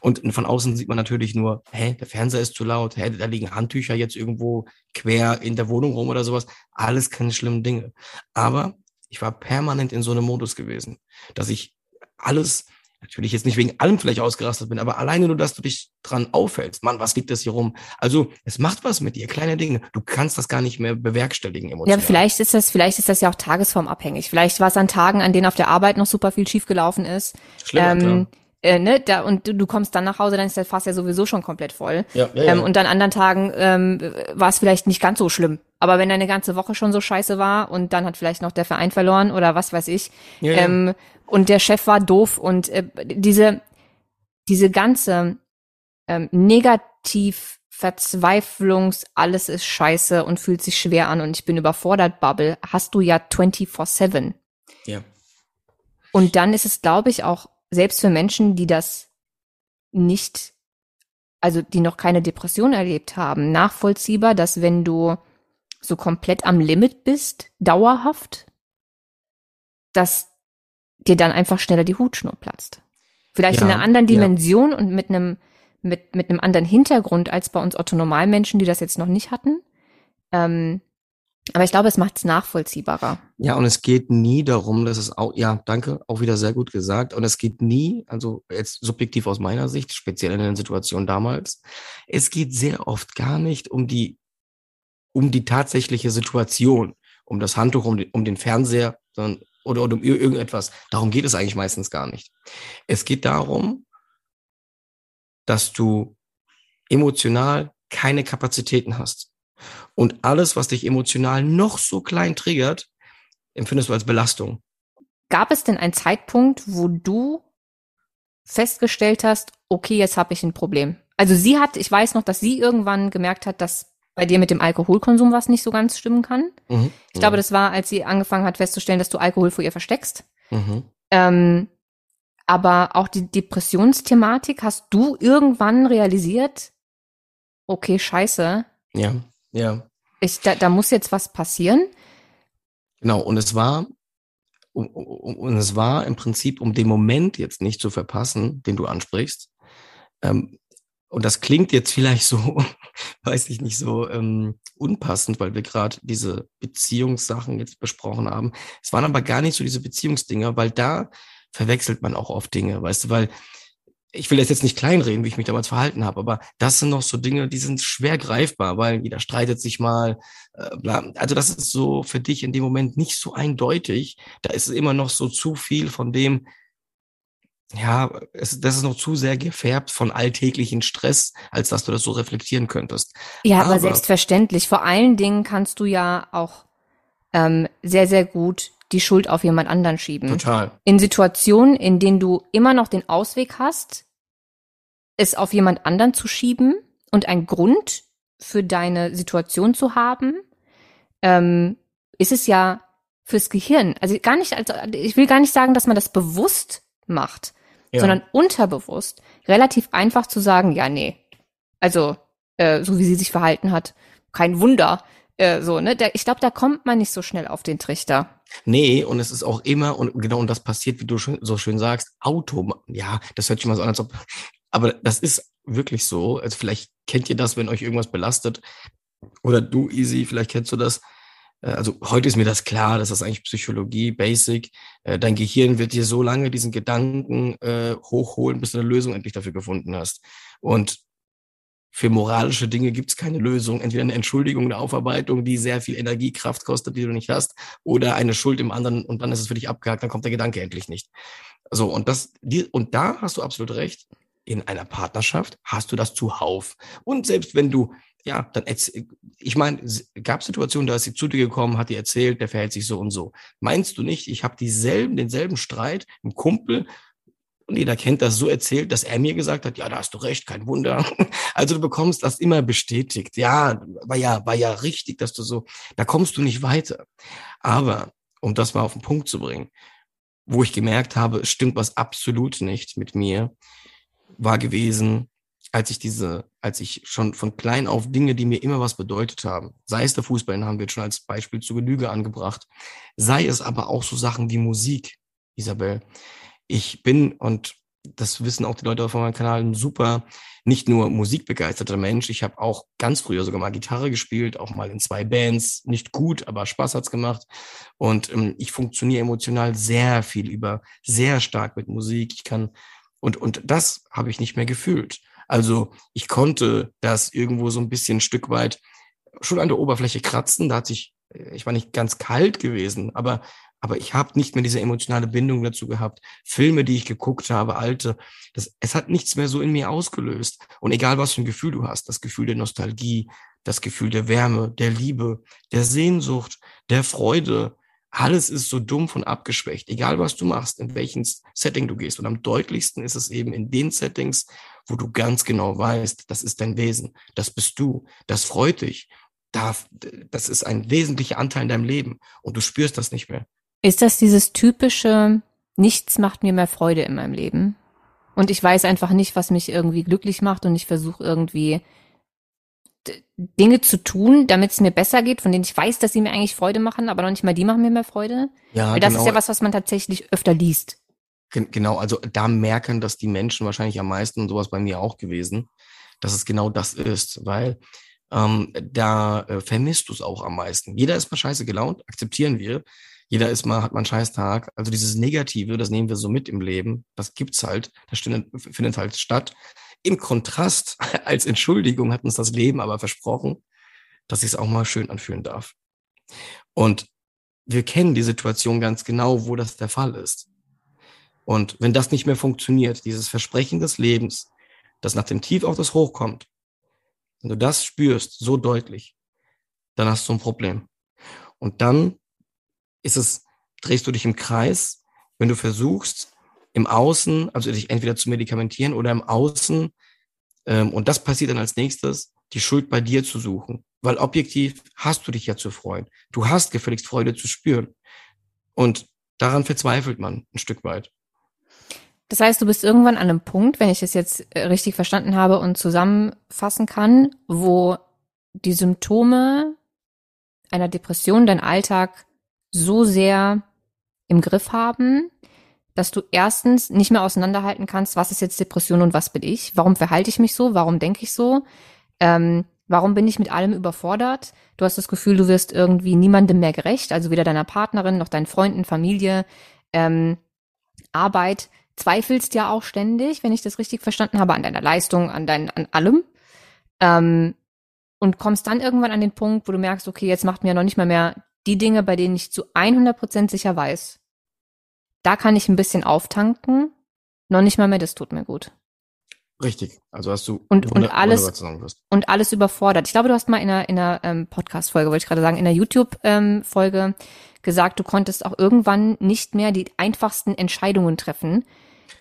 Und von außen sieht man natürlich nur, hä, der Fernseher ist zu laut, hä, da liegen Handtücher jetzt irgendwo quer in der Wohnung rum oder sowas. Alles keine schlimmen Dinge. Aber ich war permanent in so einem Modus gewesen, dass ich alles natürlich jetzt nicht wegen allem vielleicht ausgerastet bin, aber alleine nur, dass du dich dran aufhältst. Mann, was liegt das hier rum? Also, es macht was mit dir, kleine Dinge. Du kannst das gar nicht mehr bewerkstelligen emotional. Ja, vielleicht ist das, vielleicht ist das ja auch tagesformabhängig. Vielleicht war es an Tagen, an denen auf der Arbeit noch super viel schiefgelaufen ist. Schlimmer, ähm, äh, ne, da, und du, du kommst dann nach Hause, dann ist der Fass ja sowieso schon komplett voll. Ja, ja, ja. Ähm, und an anderen Tagen ähm, war es vielleicht nicht ganz so schlimm. Aber wenn deine ganze Woche schon so scheiße war und dann hat vielleicht noch der Verein verloren oder was weiß ich, ja, ja. Ähm, und der Chef war doof und äh, diese, diese ganze ähm, negativ Verzweiflungs, alles ist scheiße und fühlt sich schwer an und ich bin überfordert, Bubble, hast du ja 24-7. Ja. Und dann ist es, glaube ich, auch selbst für Menschen, die das nicht, also die noch keine Depression erlebt haben, nachvollziehbar, dass wenn du so komplett am Limit bist, dauerhaft, dass dir dann einfach schneller die Hutschnur platzt. Vielleicht ja, in einer anderen Dimension ja. und mit einem mit, mit einem anderen Hintergrund als bei uns Otto-Normalmenschen, die das jetzt noch nicht hatten. Ähm, aber ich glaube, es macht es nachvollziehbarer. Ja, und es geht nie darum, dass es auch, ja, danke, auch wieder sehr gut gesagt. Und es geht nie, also jetzt subjektiv aus meiner Sicht, speziell in der Situation damals, es geht sehr oft gar nicht um die, um die tatsächliche Situation, um das Handtuch, um, den, um den Fernseher, sondern, oder, oder um irgendetwas. Darum geht es eigentlich meistens gar nicht. Es geht darum, dass du emotional keine Kapazitäten hast. Und alles, was dich emotional noch so klein triggert, empfindest du als Belastung. Gab es denn einen Zeitpunkt, wo du festgestellt hast, okay, jetzt habe ich ein Problem? Also sie hat, ich weiß noch, dass sie irgendwann gemerkt hat, dass bei dir mit dem Alkoholkonsum was nicht so ganz stimmen kann. Mhm. Ich glaube, das war, als sie angefangen hat festzustellen, dass du Alkohol vor ihr versteckst. Mhm. Ähm, aber auch die Depressionsthematik, hast du irgendwann realisiert, okay, scheiße. Ja, ja. Ich, da, da muss jetzt was passieren. Genau, und es war, und es war im Prinzip, um den Moment jetzt nicht zu verpassen, den du ansprichst. Ähm, und das klingt jetzt vielleicht so, weiß ich nicht, so ähm, unpassend, weil wir gerade diese Beziehungssachen jetzt besprochen haben. Es waren aber gar nicht so diese Beziehungsdinger, weil da verwechselt man auch oft Dinge, weißt du, weil ich will das jetzt nicht kleinreden, wie ich mich damals verhalten habe, aber das sind noch so Dinge, die sind schwer greifbar, weil jeder streitet sich mal. Äh, bla. Also das ist so für dich in dem Moment nicht so eindeutig. Da ist immer noch so zu viel von dem, ja, es, das ist noch zu sehr gefärbt von alltäglichen Stress, als dass du das so reflektieren könntest. Ja, aber, aber selbstverständlich. Vor allen Dingen kannst du ja auch ähm, sehr, sehr gut die Schuld auf jemand anderen schieben. Total. In Situationen, in denen du immer noch den Ausweg hast, es auf jemand anderen zu schieben und einen Grund für deine Situation zu haben, ähm, ist es ja fürs Gehirn. Also gar nicht, also ich will gar nicht sagen, dass man das bewusst macht, ja. sondern unterbewusst relativ einfach zu sagen, ja, nee. Also, äh, so wie sie sich verhalten hat, kein Wunder. Äh, so, ne? Da, ich glaube, da kommt man nicht so schnell auf den Trichter. Nee, und es ist auch immer, und genau, und das passiert, wie du so schön sagst, Auto, ja, das hört sich mal so an, als ob, aber das ist wirklich so. Also vielleicht kennt ihr das, wenn euch irgendwas belastet. Oder du, Easy, vielleicht kennst du das. Äh, also heute ist mir das klar, das ist eigentlich Psychologie, Basic. Äh, dein Gehirn wird dir so lange diesen Gedanken äh, hochholen, bis du eine Lösung endlich dafür gefunden hast. Und für moralische Dinge gibt es keine Lösung. Entweder eine Entschuldigung, eine Aufarbeitung, die sehr viel Energiekraft kostet, die du nicht hast, oder eine Schuld im anderen und dann ist es für dich abgehakt, dann kommt der Gedanke endlich nicht. So, und das, die, und da hast du absolut recht. In einer Partnerschaft hast du das zuhauf. Und selbst wenn du, ja, dann, ich meine, gab Situationen, da ist sie zu dir gekommen, hat dir erzählt, der verhält sich so und so. Meinst du nicht, ich habe dieselben, denselben Streit, ein Kumpel, und jeder kennt das so erzählt, dass er mir gesagt hat, ja, da hast du recht, kein Wunder. Also du bekommst das immer bestätigt. Ja, war ja, war ja richtig, dass du so, da kommst du nicht weiter. Aber, um das mal auf den Punkt zu bringen, wo ich gemerkt habe, es stimmt was absolut nicht mit mir, war gewesen, als ich diese, als ich schon von klein auf Dinge, die mir immer was bedeutet haben, sei es der Fußball, den haben wir jetzt schon als Beispiel zu Genüge angebracht, sei es aber auch so Sachen wie Musik, Isabel ich bin, und das wissen auch die Leute auf meinem Kanal, ein super, nicht nur musikbegeisterter Mensch. Ich habe auch ganz früher sogar mal Gitarre gespielt, auch mal in zwei Bands. Nicht gut, aber Spaß hat's gemacht. Und ähm, ich funktioniere emotional sehr viel über, sehr stark mit Musik. Ich kann, und, und das habe ich nicht mehr gefühlt. Also ich konnte das irgendwo so ein bisschen ein Stück weit schon an der Oberfläche kratzen. Da hat sich, äh, ich war nicht ganz kalt gewesen, aber aber ich habe nicht mehr diese emotionale Bindung dazu gehabt. Filme, die ich geguckt habe, alte, das, es hat nichts mehr so in mir ausgelöst. Und egal, was für ein Gefühl du hast, das Gefühl der Nostalgie, das Gefühl der Wärme, der Liebe, der Sehnsucht, der Freude, alles ist so dumpf und abgeschwächt, egal was du machst, in welchen Setting du gehst. Und am deutlichsten ist es eben in den Settings, wo du ganz genau weißt, das ist dein Wesen, das bist du, das freut dich, das ist ein wesentlicher Anteil in deinem Leben und du spürst das nicht mehr. Ist das dieses typische, nichts macht mir mehr Freude in meinem Leben? Und ich weiß einfach nicht, was mich irgendwie glücklich macht und ich versuche irgendwie Dinge zu tun, damit es mir besser geht, von denen ich weiß, dass sie mir eigentlich Freude machen, aber noch nicht mal die machen mir mehr Freude. Ja, Weil das genau. ist ja was, was man tatsächlich öfter liest. Genau, also da merken das die Menschen wahrscheinlich am meisten und sowas bei mir auch gewesen, dass es genau das ist, weil ähm, da äh, vermisst du es auch am meisten. Jeder ist mal scheiße gelaunt, akzeptieren wir. Jeder ist mal, hat mal einen scheiß Tag. Also dieses Negative, das nehmen wir so mit im Leben. Das gibt's halt. Das findet, findet halt statt. Im Kontrast, als Entschuldigung hat uns das Leben aber versprochen, dass ich es auch mal schön anfühlen darf. Und wir kennen die Situation ganz genau, wo das der Fall ist. Und wenn das nicht mehr funktioniert, dieses Versprechen des Lebens, das nach dem Tief auf das Hoch kommt, wenn du das spürst, so deutlich, dann hast du ein Problem. Und dann ist es, drehst du dich im Kreis, wenn du versuchst, im Außen, also dich entweder zu medikamentieren oder im Außen, ähm, und das passiert dann als nächstes, die Schuld bei dir zu suchen. Weil objektiv hast du dich ja zu freuen. Du hast gefälligst Freude zu spüren. Und daran verzweifelt man ein Stück weit. Das heißt, du bist irgendwann an einem Punkt, wenn ich es jetzt äh, richtig verstanden habe und zusammenfassen kann, wo die Symptome einer Depression deinen Alltag so sehr im Griff haben, dass du erstens nicht mehr auseinanderhalten kannst, was ist jetzt Depression und was bin ich? Warum verhalte ich mich so? Warum denke ich so? Ähm, warum bin ich mit allem überfordert? Du hast das Gefühl, du wirst irgendwie niemandem mehr gerecht, also weder deiner Partnerin noch deinen Freunden, Familie, ähm, Arbeit zweifelst ja auch ständig, wenn ich das richtig verstanden habe, an deiner Leistung, an dein, an allem. Ähm, und kommst dann irgendwann an den Punkt, wo du merkst, okay, jetzt macht mir noch nicht mal mehr die Dinge, bei denen ich zu 100% sicher weiß. Da kann ich ein bisschen auftanken. Noch nicht mal mehr, das tut mir gut. Richtig. Also hast du und, und alles und alles überfordert. Ich glaube, du hast mal in einer, in einer ähm, Podcast-Folge, wollte ich gerade sagen, in einer YouTube-Folge ähm, gesagt, du konntest auch irgendwann nicht mehr die einfachsten Entscheidungen treffen,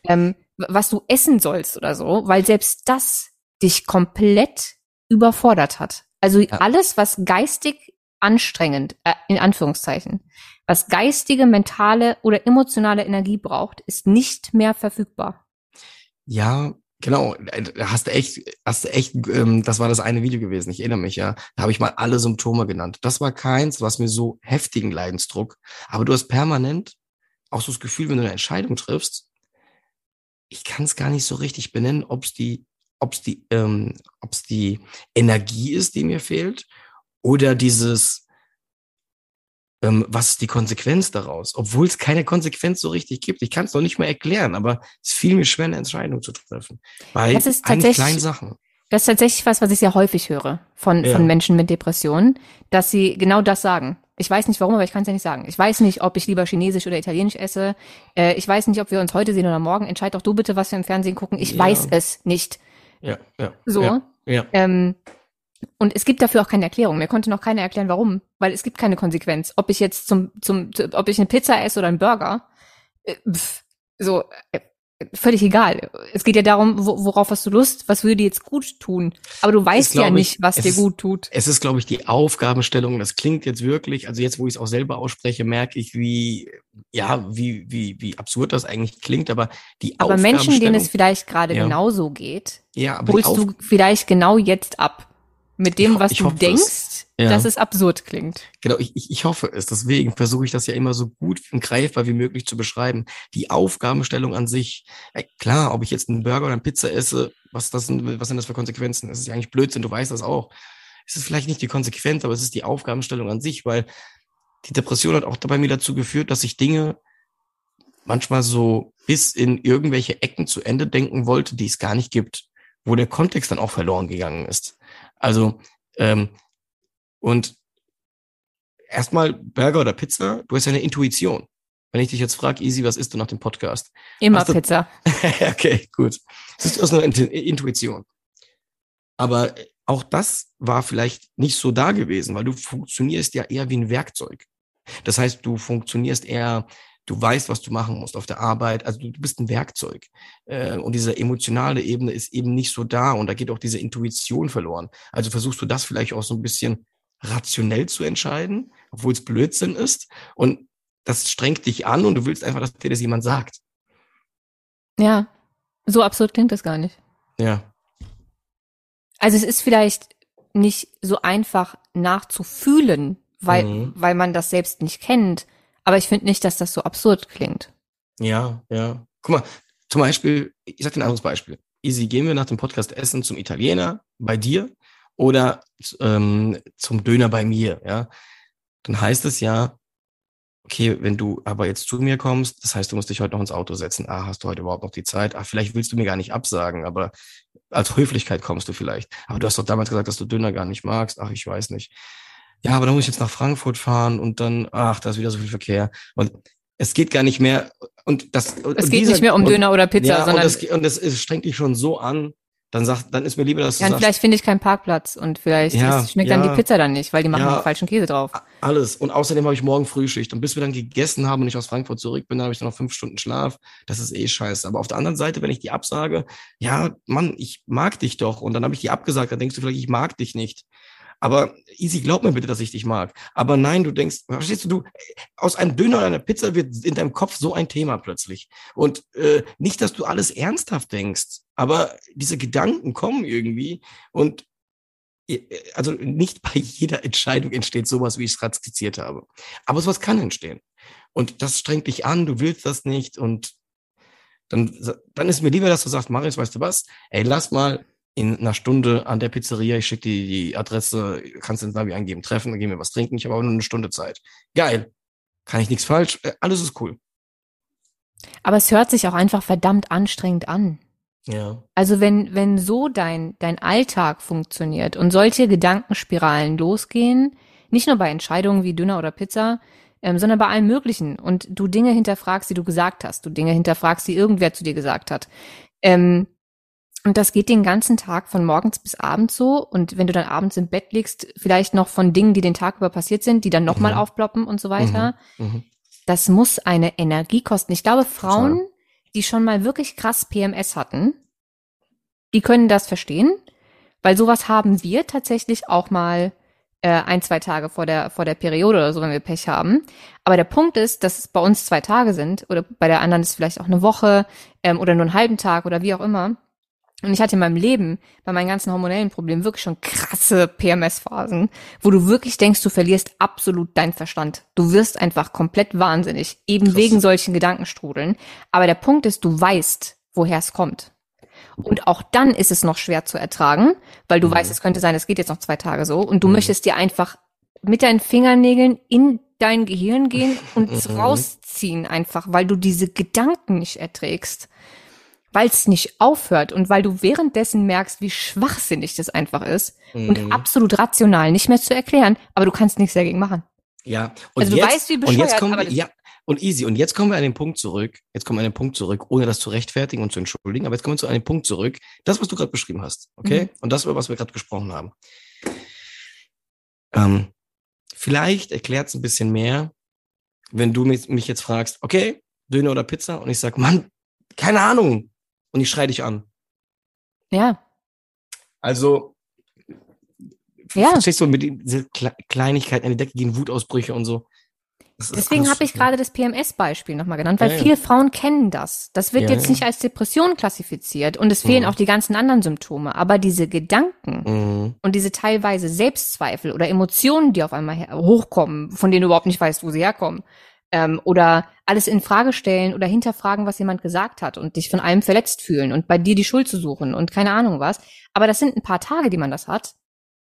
ähm, was du essen sollst oder so, weil selbst das dich komplett überfordert hat. Also ja. alles, was geistig anstrengend, äh, in Anführungszeichen, was geistige, mentale oder emotionale Energie braucht, ist nicht mehr verfügbar. Ja, genau. Hast du echt, hast du echt, ähm, das war das eine Video gewesen, ich erinnere mich, ja. Da habe ich mal alle Symptome genannt. Das war keins, was mir so heftigen Leidensdruck, aber du hast permanent auch so das Gefühl, wenn du eine Entscheidung triffst, ich kann es gar nicht so richtig benennen, ob es die, ob's die, ähm, ob's die Energie ist, die mir fehlt, oder dieses, ähm, was ist die Konsequenz daraus? Obwohl es keine Konsequenz so richtig gibt. Ich kann es noch nicht mal erklären, aber es fiel mir schwer, eine Entscheidung zu treffen. Bei das ist tatsächlich, kleinen Sachen. Das ist tatsächlich was, was ich sehr häufig höre von, ja. von Menschen mit Depressionen, dass sie genau das sagen. Ich weiß nicht warum, aber ich kann es ja nicht sagen. Ich weiß nicht, ob ich lieber Chinesisch oder Italienisch esse. Äh, ich weiß nicht, ob wir uns heute sehen oder morgen. Entscheid doch du bitte, was wir im Fernsehen gucken. Ich ja. weiß es nicht. Ja, ja. So. Ja, ja. Ähm, und es gibt dafür auch keine Erklärung. Mir konnte noch keiner erklären, warum. Weil es gibt keine Konsequenz. Ob ich jetzt zum, zum, ob ich eine Pizza esse oder einen Burger. Äh, pff, so, äh, völlig egal. Es geht ja darum, worauf hast du Lust, was würde dir jetzt gut tun. Aber du weißt ja nicht, was dir ist, gut tut. Es ist, glaube ich, die Aufgabenstellung. Das klingt jetzt wirklich, also jetzt, wo ich es auch selber ausspreche, merke ich, wie, ja, wie, wie, wie absurd das eigentlich klingt. Aber die Aber Menschen, denen es vielleicht gerade ja. genauso geht, ja, aber holst du vielleicht genau jetzt ab. Mit dem, was du denkst. Ja. dass es absurd klingt. Genau, ich, ich, ich hoffe es. Deswegen versuche ich das ja immer so gut und greifbar wie möglich zu beschreiben. Die Aufgabenstellung an sich, ja, klar, ob ich jetzt einen Burger oder eine Pizza esse, was, das, was sind das für Konsequenzen? Das ist ja eigentlich Blödsinn, du weißt das auch. Es ist vielleicht nicht die Konsequenz, aber es ist die Aufgabenstellung an sich, weil die Depression hat auch dabei mir dazu geführt, dass ich Dinge manchmal so bis in irgendwelche Ecken zu Ende denken wollte, die es gar nicht gibt, wo der Kontext dann auch verloren gegangen ist. Also, ähm, und erstmal Burger oder Pizza, du hast ja eine Intuition. Wenn ich dich jetzt frage, Easy, was isst du nach dem Podcast? Immer du, Pizza. okay, gut. Das ist eine Intuition. Aber auch das war vielleicht nicht so da gewesen, weil du funktionierst ja eher wie ein Werkzeug. Das heißt, du funktionierst eher du weißt, was du machen musst auf der Arbeit. Also du, bist ein Werkzeug. Äh, und diese emotionale Ebene ist eben nicht so da und da geht auch diese Intuition verloren. Also versuchst du das vielleicht auch so ein bisschen rationell zu entscheiden, obwohl es Blödsinn ist. Und das strengt dich an und du willst einfach, dass dir das jemand sagt. Ja, so absurd klingt das gar nicht. Ja. Also es ist vielleicht nicht so einfach nachzufühlen, weil, mhm. weil man das selbst nicht kennt. Aber ich finde nicht, dass das so absurd klingt. Ja, ja. Guck mal, zum Beispiel, ich sag dir ein anderes Beispiel. Easy, gehen wir nach dem Podcast Essen zum Italiener bei dir oder ähm, zum Döner bei mir, ja? Dann heißt es ja, okay, wenn du aber jetzt zu mir kommst, das heißt, du musst dich heute noch ins Auto setzen. Ah, hast du heute überhaupt noch die Zeit? Ah, vielleicht willst du mir gar nicht absagen, aber als Höflichkeit kommst du vielleicht. Aber du hast doch damals gesagt, dass du Döner gar nicht magst. Ach, ich weiß nicht. Ja, aber dann muss ich jetzt nach Frankfurt fahren und dann, ach, da ist wieder so viel Verkehr. Und es geht gar nicht mehr. Und das, es geht dieser, nicht mehr um Döner oder Pizza, ja, sondern. Und das, und das, es strengt dich schon so an, dann sagt, dann ist mir lieber, dass du ja, sagst, vielleicht finde ich keinen Parkplatz und vielleicht ja, schmeckt ja, dann die Pizza dann nicht, weil die machen ja, falschen Käse drauf. Alles. Und außerdem habe ich morgen Frühschicht. Und bis wir dann gegessen haben und ich aus Frankfurt zurück bin, dann habe ich dann noch fünf Stunden Schlaf. Das ist eh scheiße. Aber auf der anderen Seite, wenn ich die absage, ja, Mann, ich mag dich doch. Und dann habe ich die abgesagt, dann denkst du vielleicht, ich mag dich nicht. Aber Easy, glaub mir bitte, dass ich dich mag. Aber nein, du denkst, verstehst du, du, aus einem Döner oder einer Pizza wird in deinem Kopf so ein Thema plötzlich. Und äh, nicht, dass du alles ernsthaft denkst, aber diese Gedanken kommen irgendwie und äh, also nicht bei jeder Entscheidung entsteht sowas, wie ich es gerade skizziert habe. Aber sowas kann entstehen. Und das strengt dich an, du willst das nicht und dann, dann ist mir lieber, dass du sagst, Marius, weißt du was? Ey, lass mal in einer Stunde an der Pizzeria, ich schicke dir die Adresse, kannst du ins Navi eingeben, treffen, dann gehen wir was trinken, ich habe aber nur eine Stunde Zeit. Geil. Kann ich nichts falsch, äh, alles ist cool. Aber es hört sich auch einfach verdammt anstrengend an. Ja. Also wenn, wenn so dein, dein Alltag funktioniert und solche Gedankenspiralen losgehen, nicht nur bei Entscheidungen wie Dünner oder Pizza, ähm, sondern bei allem Möglichen und du Dinge hinterfragst, die du gesagt hast, du Dinge hinterfragst, die irgendwer zu dir gesagt hat, ähm, und das geht den ganzen Tag von morgens bis abends so. Und wenn du dann abends im Bett liegst, vielleicht noch von Dingen, die den Tag über passiert sind, die dann nochmal mhm. aufploppen und so weiter. Mhm. Mhm. Das muss eine Energie kosten. Ich glaube, Frauen, die schon mal wirklich krass PMS hatten, die können das verstehen, weil sowas haben wir tatsächlich auch mal äh, ein, zwei Tage vor der, vor der Periode oder so, wenn wir Pech haben. Aber der Punkt ist, dass es bei uns zwei Tage sind oder bei der anderen ist vielleicht auch eine Woche ähm, oder nur einen halben Tag oder wie auch immer. Und ich hatte in meinem Leben bei meinen ganzen hormonellen Problemen wirklich schon krasse PMS-Phasen, wo du wirklich denkst, du verlierst absolut deinen Verstand. Du wirst einfach komplett wahnsinnig, eben Krass. wegen solchen Gedankenstrudeln. Aber der Punkt ist, du weißt, woher es kommt. Und auch dann ist es noch schwer zu ertragen, weil du mhm. weißt, es könnte sein, es geht jetzt noch zwei Tage so und du mhm. möchtest dir einfach mit deinen Fingernägeln in dein Gehirn gehen und es mhm. rausziehen einfach, weil du diese Gedanken nicht erträgst weil es nicht aufhört und weil du währenddessen merkst, wie schwachsinnig das einfach ist mhm. und absolut rational nicht mehr zu erklären, aber du kannst nichts dagegen machen. Ja, und also du jetzt, weißt, wie bescheuert, und jetzt kommen wir, ja, und easy. Und jetzt kommen wir an den Punkt zurück. Jetzt kommen wir an den Punkt zurück, ohne das zu rechtfertigen und zu entschuldigen. Aber jetzt kommen wir zu einem Punkt zurück. Das, was du gerade beschrieben hast, okay? Mhm. Und das, über was wir gerade gesprochen haben. Ähm, vielleicht erklärt es ein bisschen mehr, wenn du mich, mich jetzt fragst, okay, Döner oder Pizza? Und ich sag, Mann, keine Ahnung und ich schreie dich an. Ja. Also, ja. verstehst du, mit dieser Kleinigkeit an die Decke gehen, Wutausbrüche und so. Deswegen habe ich gerade das PMS-Beispiel nochmal genannt, weil ja, ja. viele Frauen kennen das. Das wird ja, jetzt nicht als Depression klassifiziert und es fehlen mhm. auch die ganzen anderen Symptome. Aber diese Gedanken mhm. und diese teilweise Selbstzweifel oder Emotionen, die auf einmal hochkommen, von denen du überhaupt nicht weißt, wo sie herkommen, ähm, oder alles in Frage stellen oder hinterfragen, was jemand gesagt hat und dich von allem verletzt fühlen und bei dir die Schuld zu suchen und keine Ahnung was. Aber das sind ein paar Tage, die man das hat.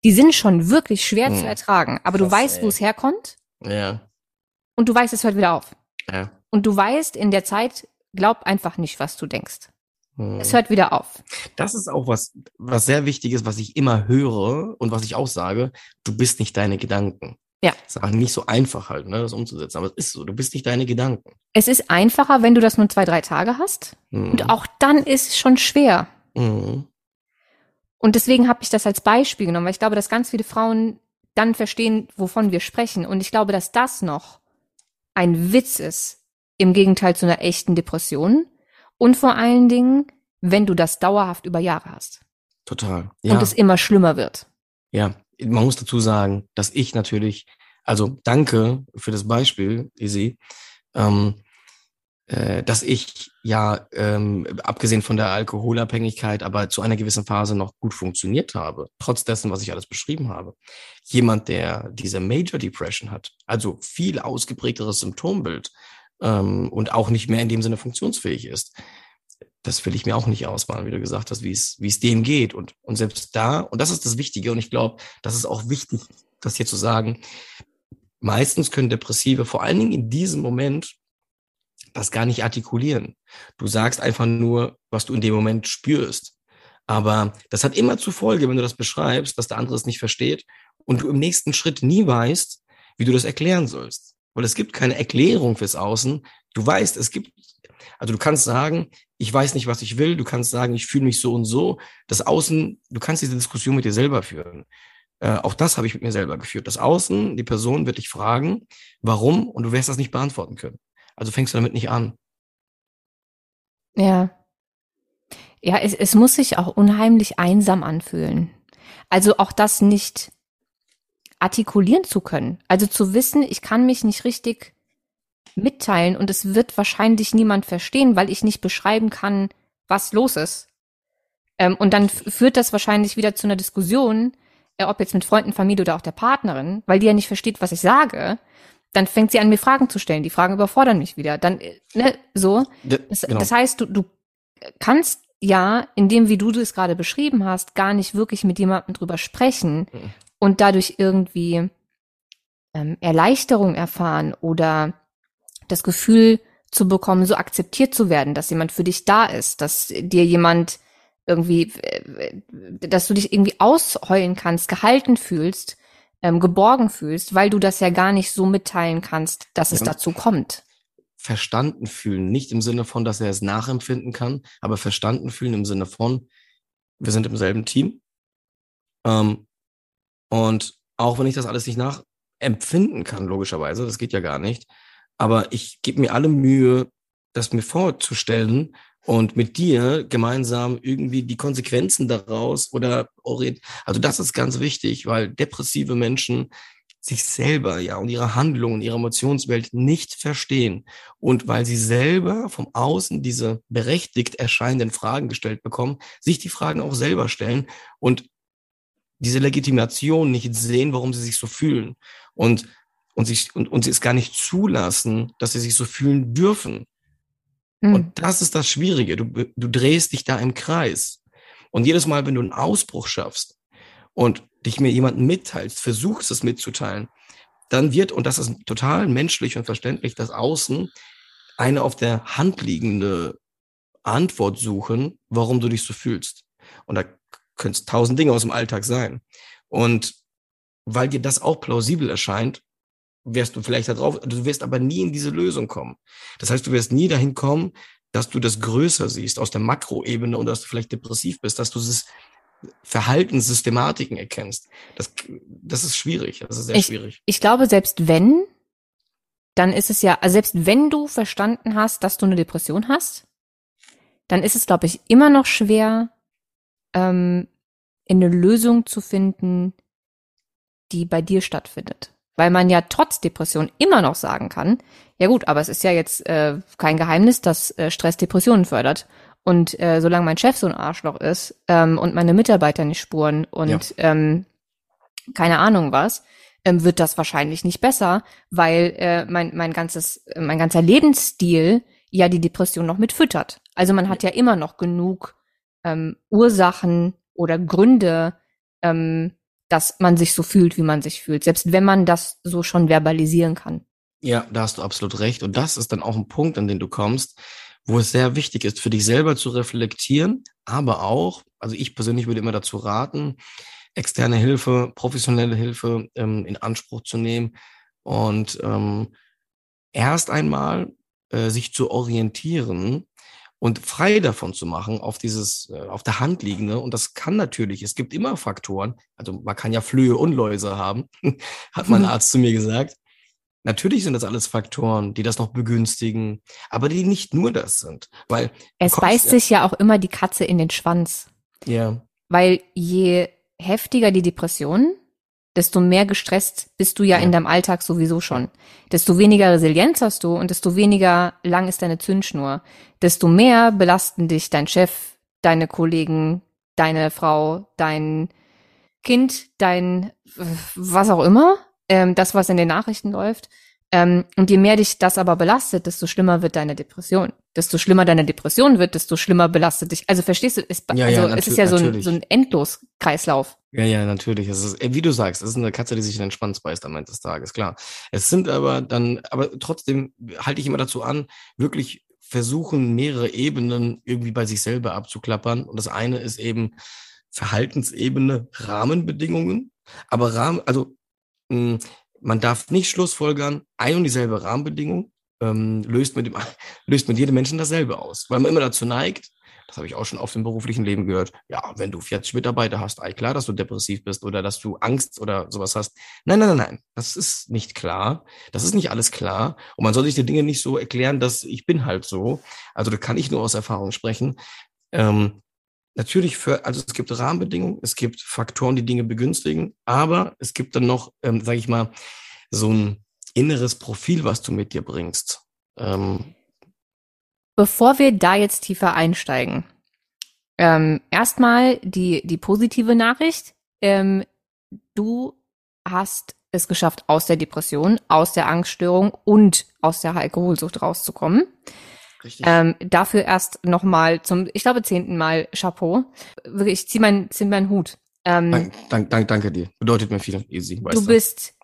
Die sind schon wirklich schwer hm. zu ertragen. Aber Krass, du weißt, wo es herkommt. Ja. Und du weißt, es hört wieder auf. Ja. Und du weißt, in der Zeit, glaub einfach nicht, was du denkst. Hm. Es hört wieder auf. Das ist auch was, was sehr wichtig ist, was ich immer höre und was ich auch sage. Du bist nicht deine Gedanken. Ja. Auch nicht so einfach halt, ne, das umzusetzen. Aber es ist so, du bist nicht deine Gedanken. Es ist einfacher, wenn du das nur zwei, drei Tage hast. Mhm. Und auch dann ist es schon schwer. Mhm. Und deswegen habe ich das als Beispiel genommen, weil ich glaube, dass ganz viele Frauen dann verstehen, wovon wir sprechen. Und ich glaube, dass das noch ein Witz ist, im Gegenteil zu einer echten Depression. Und vor allen Dingen, wenn du das dauerhaft über Jahre hast. Total. Ja. Und es immer schlimmer wird. Ja, man muss dazu sagen, dass ich natürlich, also danke für das Beispiel, Isi, ähm, äh, dass ich ja, ähm, abgesehen von der Alkoholabhängigkeit, aber zu einer gewissen Phase noch gut funktioniert habe, trotz dessen, was ich alles beschrieben habe. Jemand, der diese Major Depression hat, also viel ausgeprägteres Symptombild, ähm, und auch nicht mehr in dem Sinne funktionsfähig ist. Das will ich mir auch nicht ausmalen, wie du gesagt hast, wie es, wie es dem geht. Und, und selbst da, und das ist das Wichtige, und ich glaube, das ist auch wichtig, das hier zu sagen, meistens können Depressive vor allen Dingen in diesem Moment das gar nicht artikulieren. Du sagst einfach nur, was du in dem Moment spürst. Aber das hat immer zur Folge, wenn du das beschreibst, dass der andere es nicht versteht und du im nächsten Schritt nie weißt, wie du das erklären sollst. Weil es gibt keine Erklärung fürs Außen. Du weißt, es gibt, also du kannst sagen, ich weiß nicht, was ich will. Du kannst sagen, ich fühle mich so und so. Das Außen, du kannst diese Diskussion mit dir selber führen. Äh, auch das habe ich mit mir selber geführt. Das Außen, die Person wird dich fragen, warum, und du wirst das nicht beantworten können. Also fängst du damit nicht an. Ja. Ja, es, es muss sich auch unheimlich einsam anfühlen. Also auch das nicht artikulieren zu können. Also zu wissen, ich kann mich nicht richtig mitteilen und es wird wahrscheinlich niemand verstehen, weil ich nicht beschreiben kann, was los ist. Ähm, und dann führt das wahrscheinlich wieder zu einer Diskussion, äh, ob jetzt mit Freunden, Familie oder auch der Partnerin, weil die ja nicht versteht, was ich sage dann fängt sie an, mir Fragen zu stellen. Die Fragen überfordern mich wieder. Dann, ne, so. Das, genau. das heißt, du, du kannst ja, in dem, wie du das gerade beschrieben hast, gar nicht wirklich mit jemandem drüber sprechen mhm. und dadurch irgendwie ähm, Erleichterung erfahren oder das Gefühl zu bekommen, so akzeptiert zu werden, dass jemand für dich da ist, dass dir jemand irgendwie, äh, dass du dich irgendwie ausheulen kannst, gehalten fühlst ähm, geborgen fühlst, weil du das ja gar nicht so mitteilen kannst, dass es dazu kommt. Verstanden fühlen, nicht im Sinne von, dass er es nachempfinden kann, aber verstanden fühlen im Sinne von, wir sind im selben Team. Ähm, und auch wenn ich das alles nicht nachempfinden kann, logischerweise, das geht ja gar nicht, aber ich gebe mir alle Mühe, das mir vorzustellen und mit dir gemeinsam irgendwie die Konsequenzen daraus oder. Also das ist ganz wichtig, weil depressive Menschen sich selber, ja, und ihre Handlungen, ihre Emotionswelt nicht verstehen. Und weil sie selber vom Außen diese berechtigt erscheinenden Fragen gestellt bekommen, sich die Fragen auch selber stellen und diese Legitimation nicht sehen, warum sie sich so fühlen. Und, und sich, und, und sie es gar nicht zulassen, dass sie sich so fühlen dürfen. Mhm. Und das ist das Schwierige. Du, du drehst dich da im Kreis. Und jedes Mal, wenn du einen Ausbruch schaffst und dich mir jemanden mitteilst, versuchst es mitzuteilen, dann wird, und das ist total menschlich und verständlich, das Außen eine auf der Hand liegende Antwort suchen, warum du dich so fühlst. Und da können es tausend Dinge aus dem Alltag sein. Und weil dir das auch plausibel erscheint, wirst du vielleicht da drauf, du wirst aber nie in diese Lösung kommen. Das heißt, du wirst nie dahin kommen, dass du das größer siehst aus der Makroebene und dass du vielleicht depressiv bist, dass du das Verhaltenssystematiken erkennst. Das, das ist schwierig. Das ist sehr ich, schwierig. Ich glaube, selbst wenn, dann ist es ja, also selbst wenn du verstanden hast, dass du eine Depression hast, dann ist es, glaube ich, immer noch schwer, ähm, eine Lösung zu finden, die bei dir stattfindet. Weil man ja trotz Depression immer noch sagen kann, ja gut, aber es ist ja jetzt äh, kein Geheimnis, dass äh, Stress Depressionen fördert. Und äh, solange mein Chef so ein Arschloch ist ähm, und meine Mitarbeiter nicht spuren und ja. ähm, keine Ahnung was, ähm, wird das wahrscheinlich nicht besser, weil äh, mein, mein ganzes, mein ganzer Lebensstil ja die Depression noch mitfüttert. Also man hat ja immer noch genug ähm, Ursachen oder Gründe, ähm, dass man sich so fühlt, wie man sich fühlt, selbst wenn man das so schon verbalisieren kann. Ja, da hast du absolut recht. Und das ist dann auch ein Punkt, an den du kommst, wo es sehr wichtig ist, für dich selber zu reflektieren, aber auch, also ich persönlich würde immer dazu raten, externe Hilfe, professionelle Hilfe ähm, in Anspruch zu nehmen und ähm, erst einmal äh, sich zu orientieren, und frei davon zu machen auf dieses, äh, auf der Hand liegende. Und das kann natürlich, es gibt immer Faktoren. Also man kann ja Flöhe und Läuse haben, hat mein Arzt zu mir gesagt. Natürlich sind das alles Faktoren, die das noch begünstigen, aber die nicht nur das sind, weil es beißt ja, sich ja auch immer die Katze in den Schwanz. Ja. Weil je heftiger die Depression, desto mehr gestresst bist du ja, ja, in deinem Alltag sowieso schon. Desto weniger Resilienz hast du und desto weniger lang ist deine Zündschnur. Desto mehr belasten dich dein Chef, deine Kollegen, deine Frau, dein Kind, dein was auch immer, ähm, das, was in den Nachrichten läuft. Ähm, und je mehr dich das aber belastet, desto schlimmer wird deine Depression. Desto schlimmer deine Depression wird, desto schlimmer belastet dich. Also verstehst du, es, Ja, also, ja, es ist ja so ein, so ein Endloskreislauf. Ja, ja, natürlich. Es ist, äh, wie du sagst, es ist eine Katze, die sich in den Schwanz beißt am Ende des Tages, klar. Es sind aber dann, aber trotzdem halte ich immer dazu an, wirklich versuchen, mehrere Ebenen irgendwie bei sich selber abzuklappern. Und das eine ist eben Verhaltensebene, Rahmenbedingungen. Aber Rahmen, also mh, man darf nicht schlussfolgern, ein und dieselbe Rahmenbedingung ähm, löst, mit dem, löst mit jedem Menschen dasselbe aus. Weil man immer dazu neigt, das habe ich auch schon oft im beruflichen Leben gehört, ja, wenn du 40 Mitarbeiter hast, ey, klar, dass du depressiv bist oder dass du Angst oder sowas hast. Nein, nein, nein, nein, das ist nicht klar. Das ist nicht alles klar. Und man soll sich die Dinge nicht so erklären, dass ich bin halt so. Also da kann ich nur aus Erfahrung sprechen. Ähm, natürlich für, also es gibt Rahmenbedingungen, es gibt Faktoren, die Dinge begünstigen, aber es gibt dann noch, ähm, sage ich mal, so ein inneres Profil, was du mit dir bringst. Ähm, Bevor wir da jetzt tiefer einsteigen, ähm, erstmal die, die positive Nachricht. Ähm, du hast es geschafft, aus der Depression, aus der Angststörung und aus der Alkoholsucht rauszukommen. richtig. Ähm, dafür erst nochmal zum, ich glaube, zehnten Mal Chapeau. Wirklich, ich zieh meinen zieh meinen Hut. Ähm, Dank, dank, dank, danke dir. Bedeutet mir viel, easy. Du bist,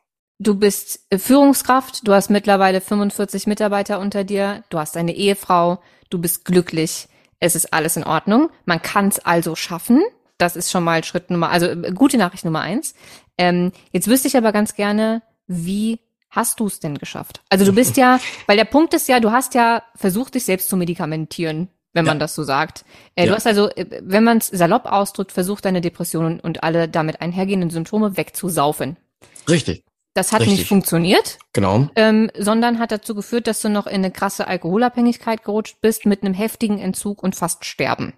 du bist äh, Führungskraft, du hast mittlerweile 45 Mitarbeiter unter dir, du hast eine Ehefrau, du bist glücklich, es ist alles in Ordnung. Man kann es also schaffen. Das ist schon mal Schritt Nummer, also äh, gute Nachricht Nummer eins. Ähm, jetzt wüsste ich aber ganz gerne, wie hast du es denn geschafft? Also du bist ja, weil der Punkt ist ja, du hast ja versucht, dich selbst zu medikamentieren, wenn man Ja. das so sagt. Äh, Du Ja. hast also, äh, wenn man es salopp ausdrückt, versucht, deine Depressionen und alle damit einhergehenden Symptome wegzusaufen. Richtig, Das hat Richtig. nicht funktioniert, genau. ähm, sondern hat dazu geführt, dass du noch in eine krasse Alkoholabhängigkeit gerutscht bist mit einem heftigen Entzug und fast Sterben.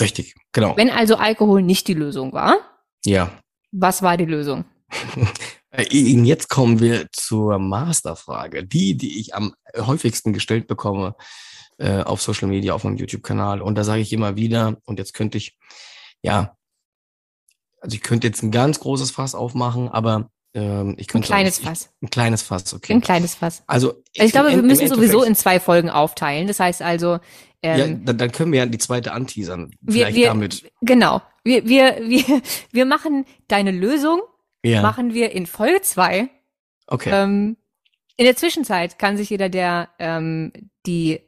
Richtig, genau. Wenn also Alkohol nicht die Lösung war, ja. was war die Lösung? Jetzt kommen wir zur Masterfrage. Die, die ich am häufigsten gestellt bekomme äh, auf Social Media, auf meinem YouTube-Kanal. Und da sage ich immer wieder, und jetzt könnte ich, ja, also ich könnte jetzt ein ganz großes Fass aufmachen, aber ähm, ich Ein kleines ich, Fass. Ein kleines Fass, okay. Ein kleines Fass. Also, Also ich glaube, im- wir müssen sowieso in zwei Folgen aufteilen. Das heißt also, Ja, ähm, dann, dann können wir ja die zweite anteasern. wir, Vielleicht wir, damit. genau, wir, wir, wir, wir machen deine Lösung, Ja, machen wir in Folge zwei. okay. Ähm, in der Zwischenzeit kann sich jeder, der ähm, die,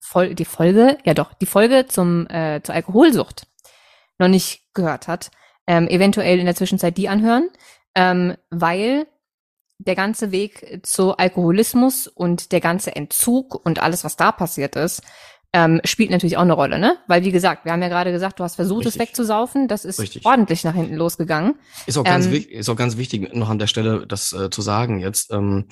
Fol die Folge, ja doch, die Folge zum, äh, zur Alkoholsucht noch nicht gehört hat, ähm, eventuell in der Zwischenzeit die anhören, ähm, weil der ganze Weg zu Alkoholismus und der ganze Entzug und alles, was da passiert ist, ähm, spielt natürlich auch eine Rolle, ne? Weil wie gesagt, wir haben ja gerade gesagt, du hast versucht, es Richtig. wegzusaufen, das ist Richtig. ordentlich nach hinten losgegangen. Ist auch ganz, Ähm, ist auch ganz wichtig, noch an der Stelle das äh, zu sagen jetzt. Ähm,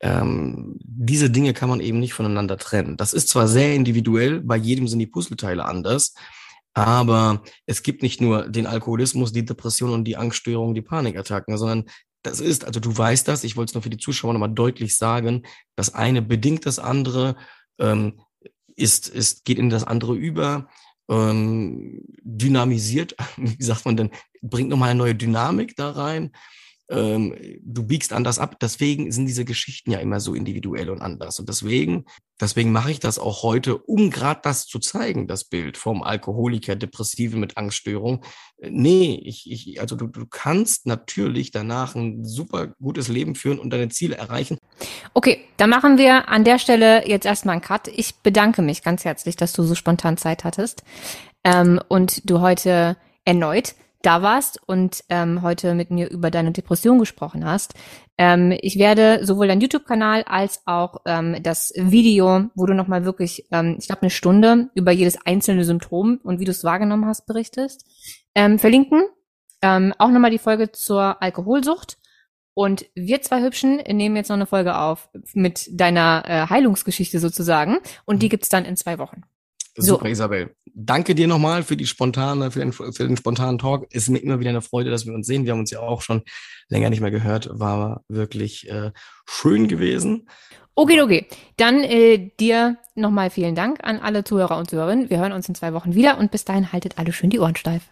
ähm, diese Dinge kann man eben nicht voneinander trennen. Das ist zwar sehr individuell, bei jedem sind die Puzzleteile anders, aber es gibt nicht nur den Alkoholismus, die Depression und die Angststörung, die Panikattacken, sondern das ist, also du weißt das, ich wollte es nur für die Zuschauer nochmal deutlich sagen, das eine bedingt das andere, ähm, ist, ist, geht in das andere über, ähm, dynamisiert, wie sagt man denn, bringt nochmal eine neue Dynamik da rein. Ähm, du biegst anders ab. Deswegen sind diese Geschichten ja immer so individuell und anders. Und deswegen, deswegen mache ich das auch heute, um gerade das zu zeigen, das Bild vom Alkoholiker, Depressive mit Angststörung. Äh, Nee, ich, ich, also du, du kannst natürlich danach ein super gutes Leben führen und deine Ziele erreichen. Okay, dann machen wir an der Stelle jetzt erstmal einen Cut. Ich bedanke mich ganz herzlich, dass du so spontan Zeit hattest ähm, und du heute erneut da warst und ähm, heute mit mir über deine Depression gesprochen hast. Ähm, ich werde sowohl deinen YouTube-Kanal als auch ähm, das Video, wo du nochmal wirklich, ähm, ich glaube, eine Stunde über jedes einzelne Symptom und wie du es wahrgenommen hast, berichtest, ähm, verlinken. Ähm, auch nochmal die Folge zur Alkoholsucht. Und wir zwei Hübschen nehmen jetzt noch eine Folge auf mit deiner äh, Heilungsgeschichte sozusagen. Und die gibt's dann in zwei Wochen. So. Super, Isabel. Danke dir nochmal für die spontane, für den, für den spontanen Talk. Ist mir immer wieder eine Freude, dass wir uns sehen. Wir haben uns ja auch schon länger nicht mehr gehört. War wirklich äh, schön gewesen. Okay, okay. Dann äh, dir nochmal vielen Dank an alle Zuhörer und Zuhörerinnen. Wir hören uns in zwei Wochen wieder und bis dahin haltet alle schön die Ohren steif.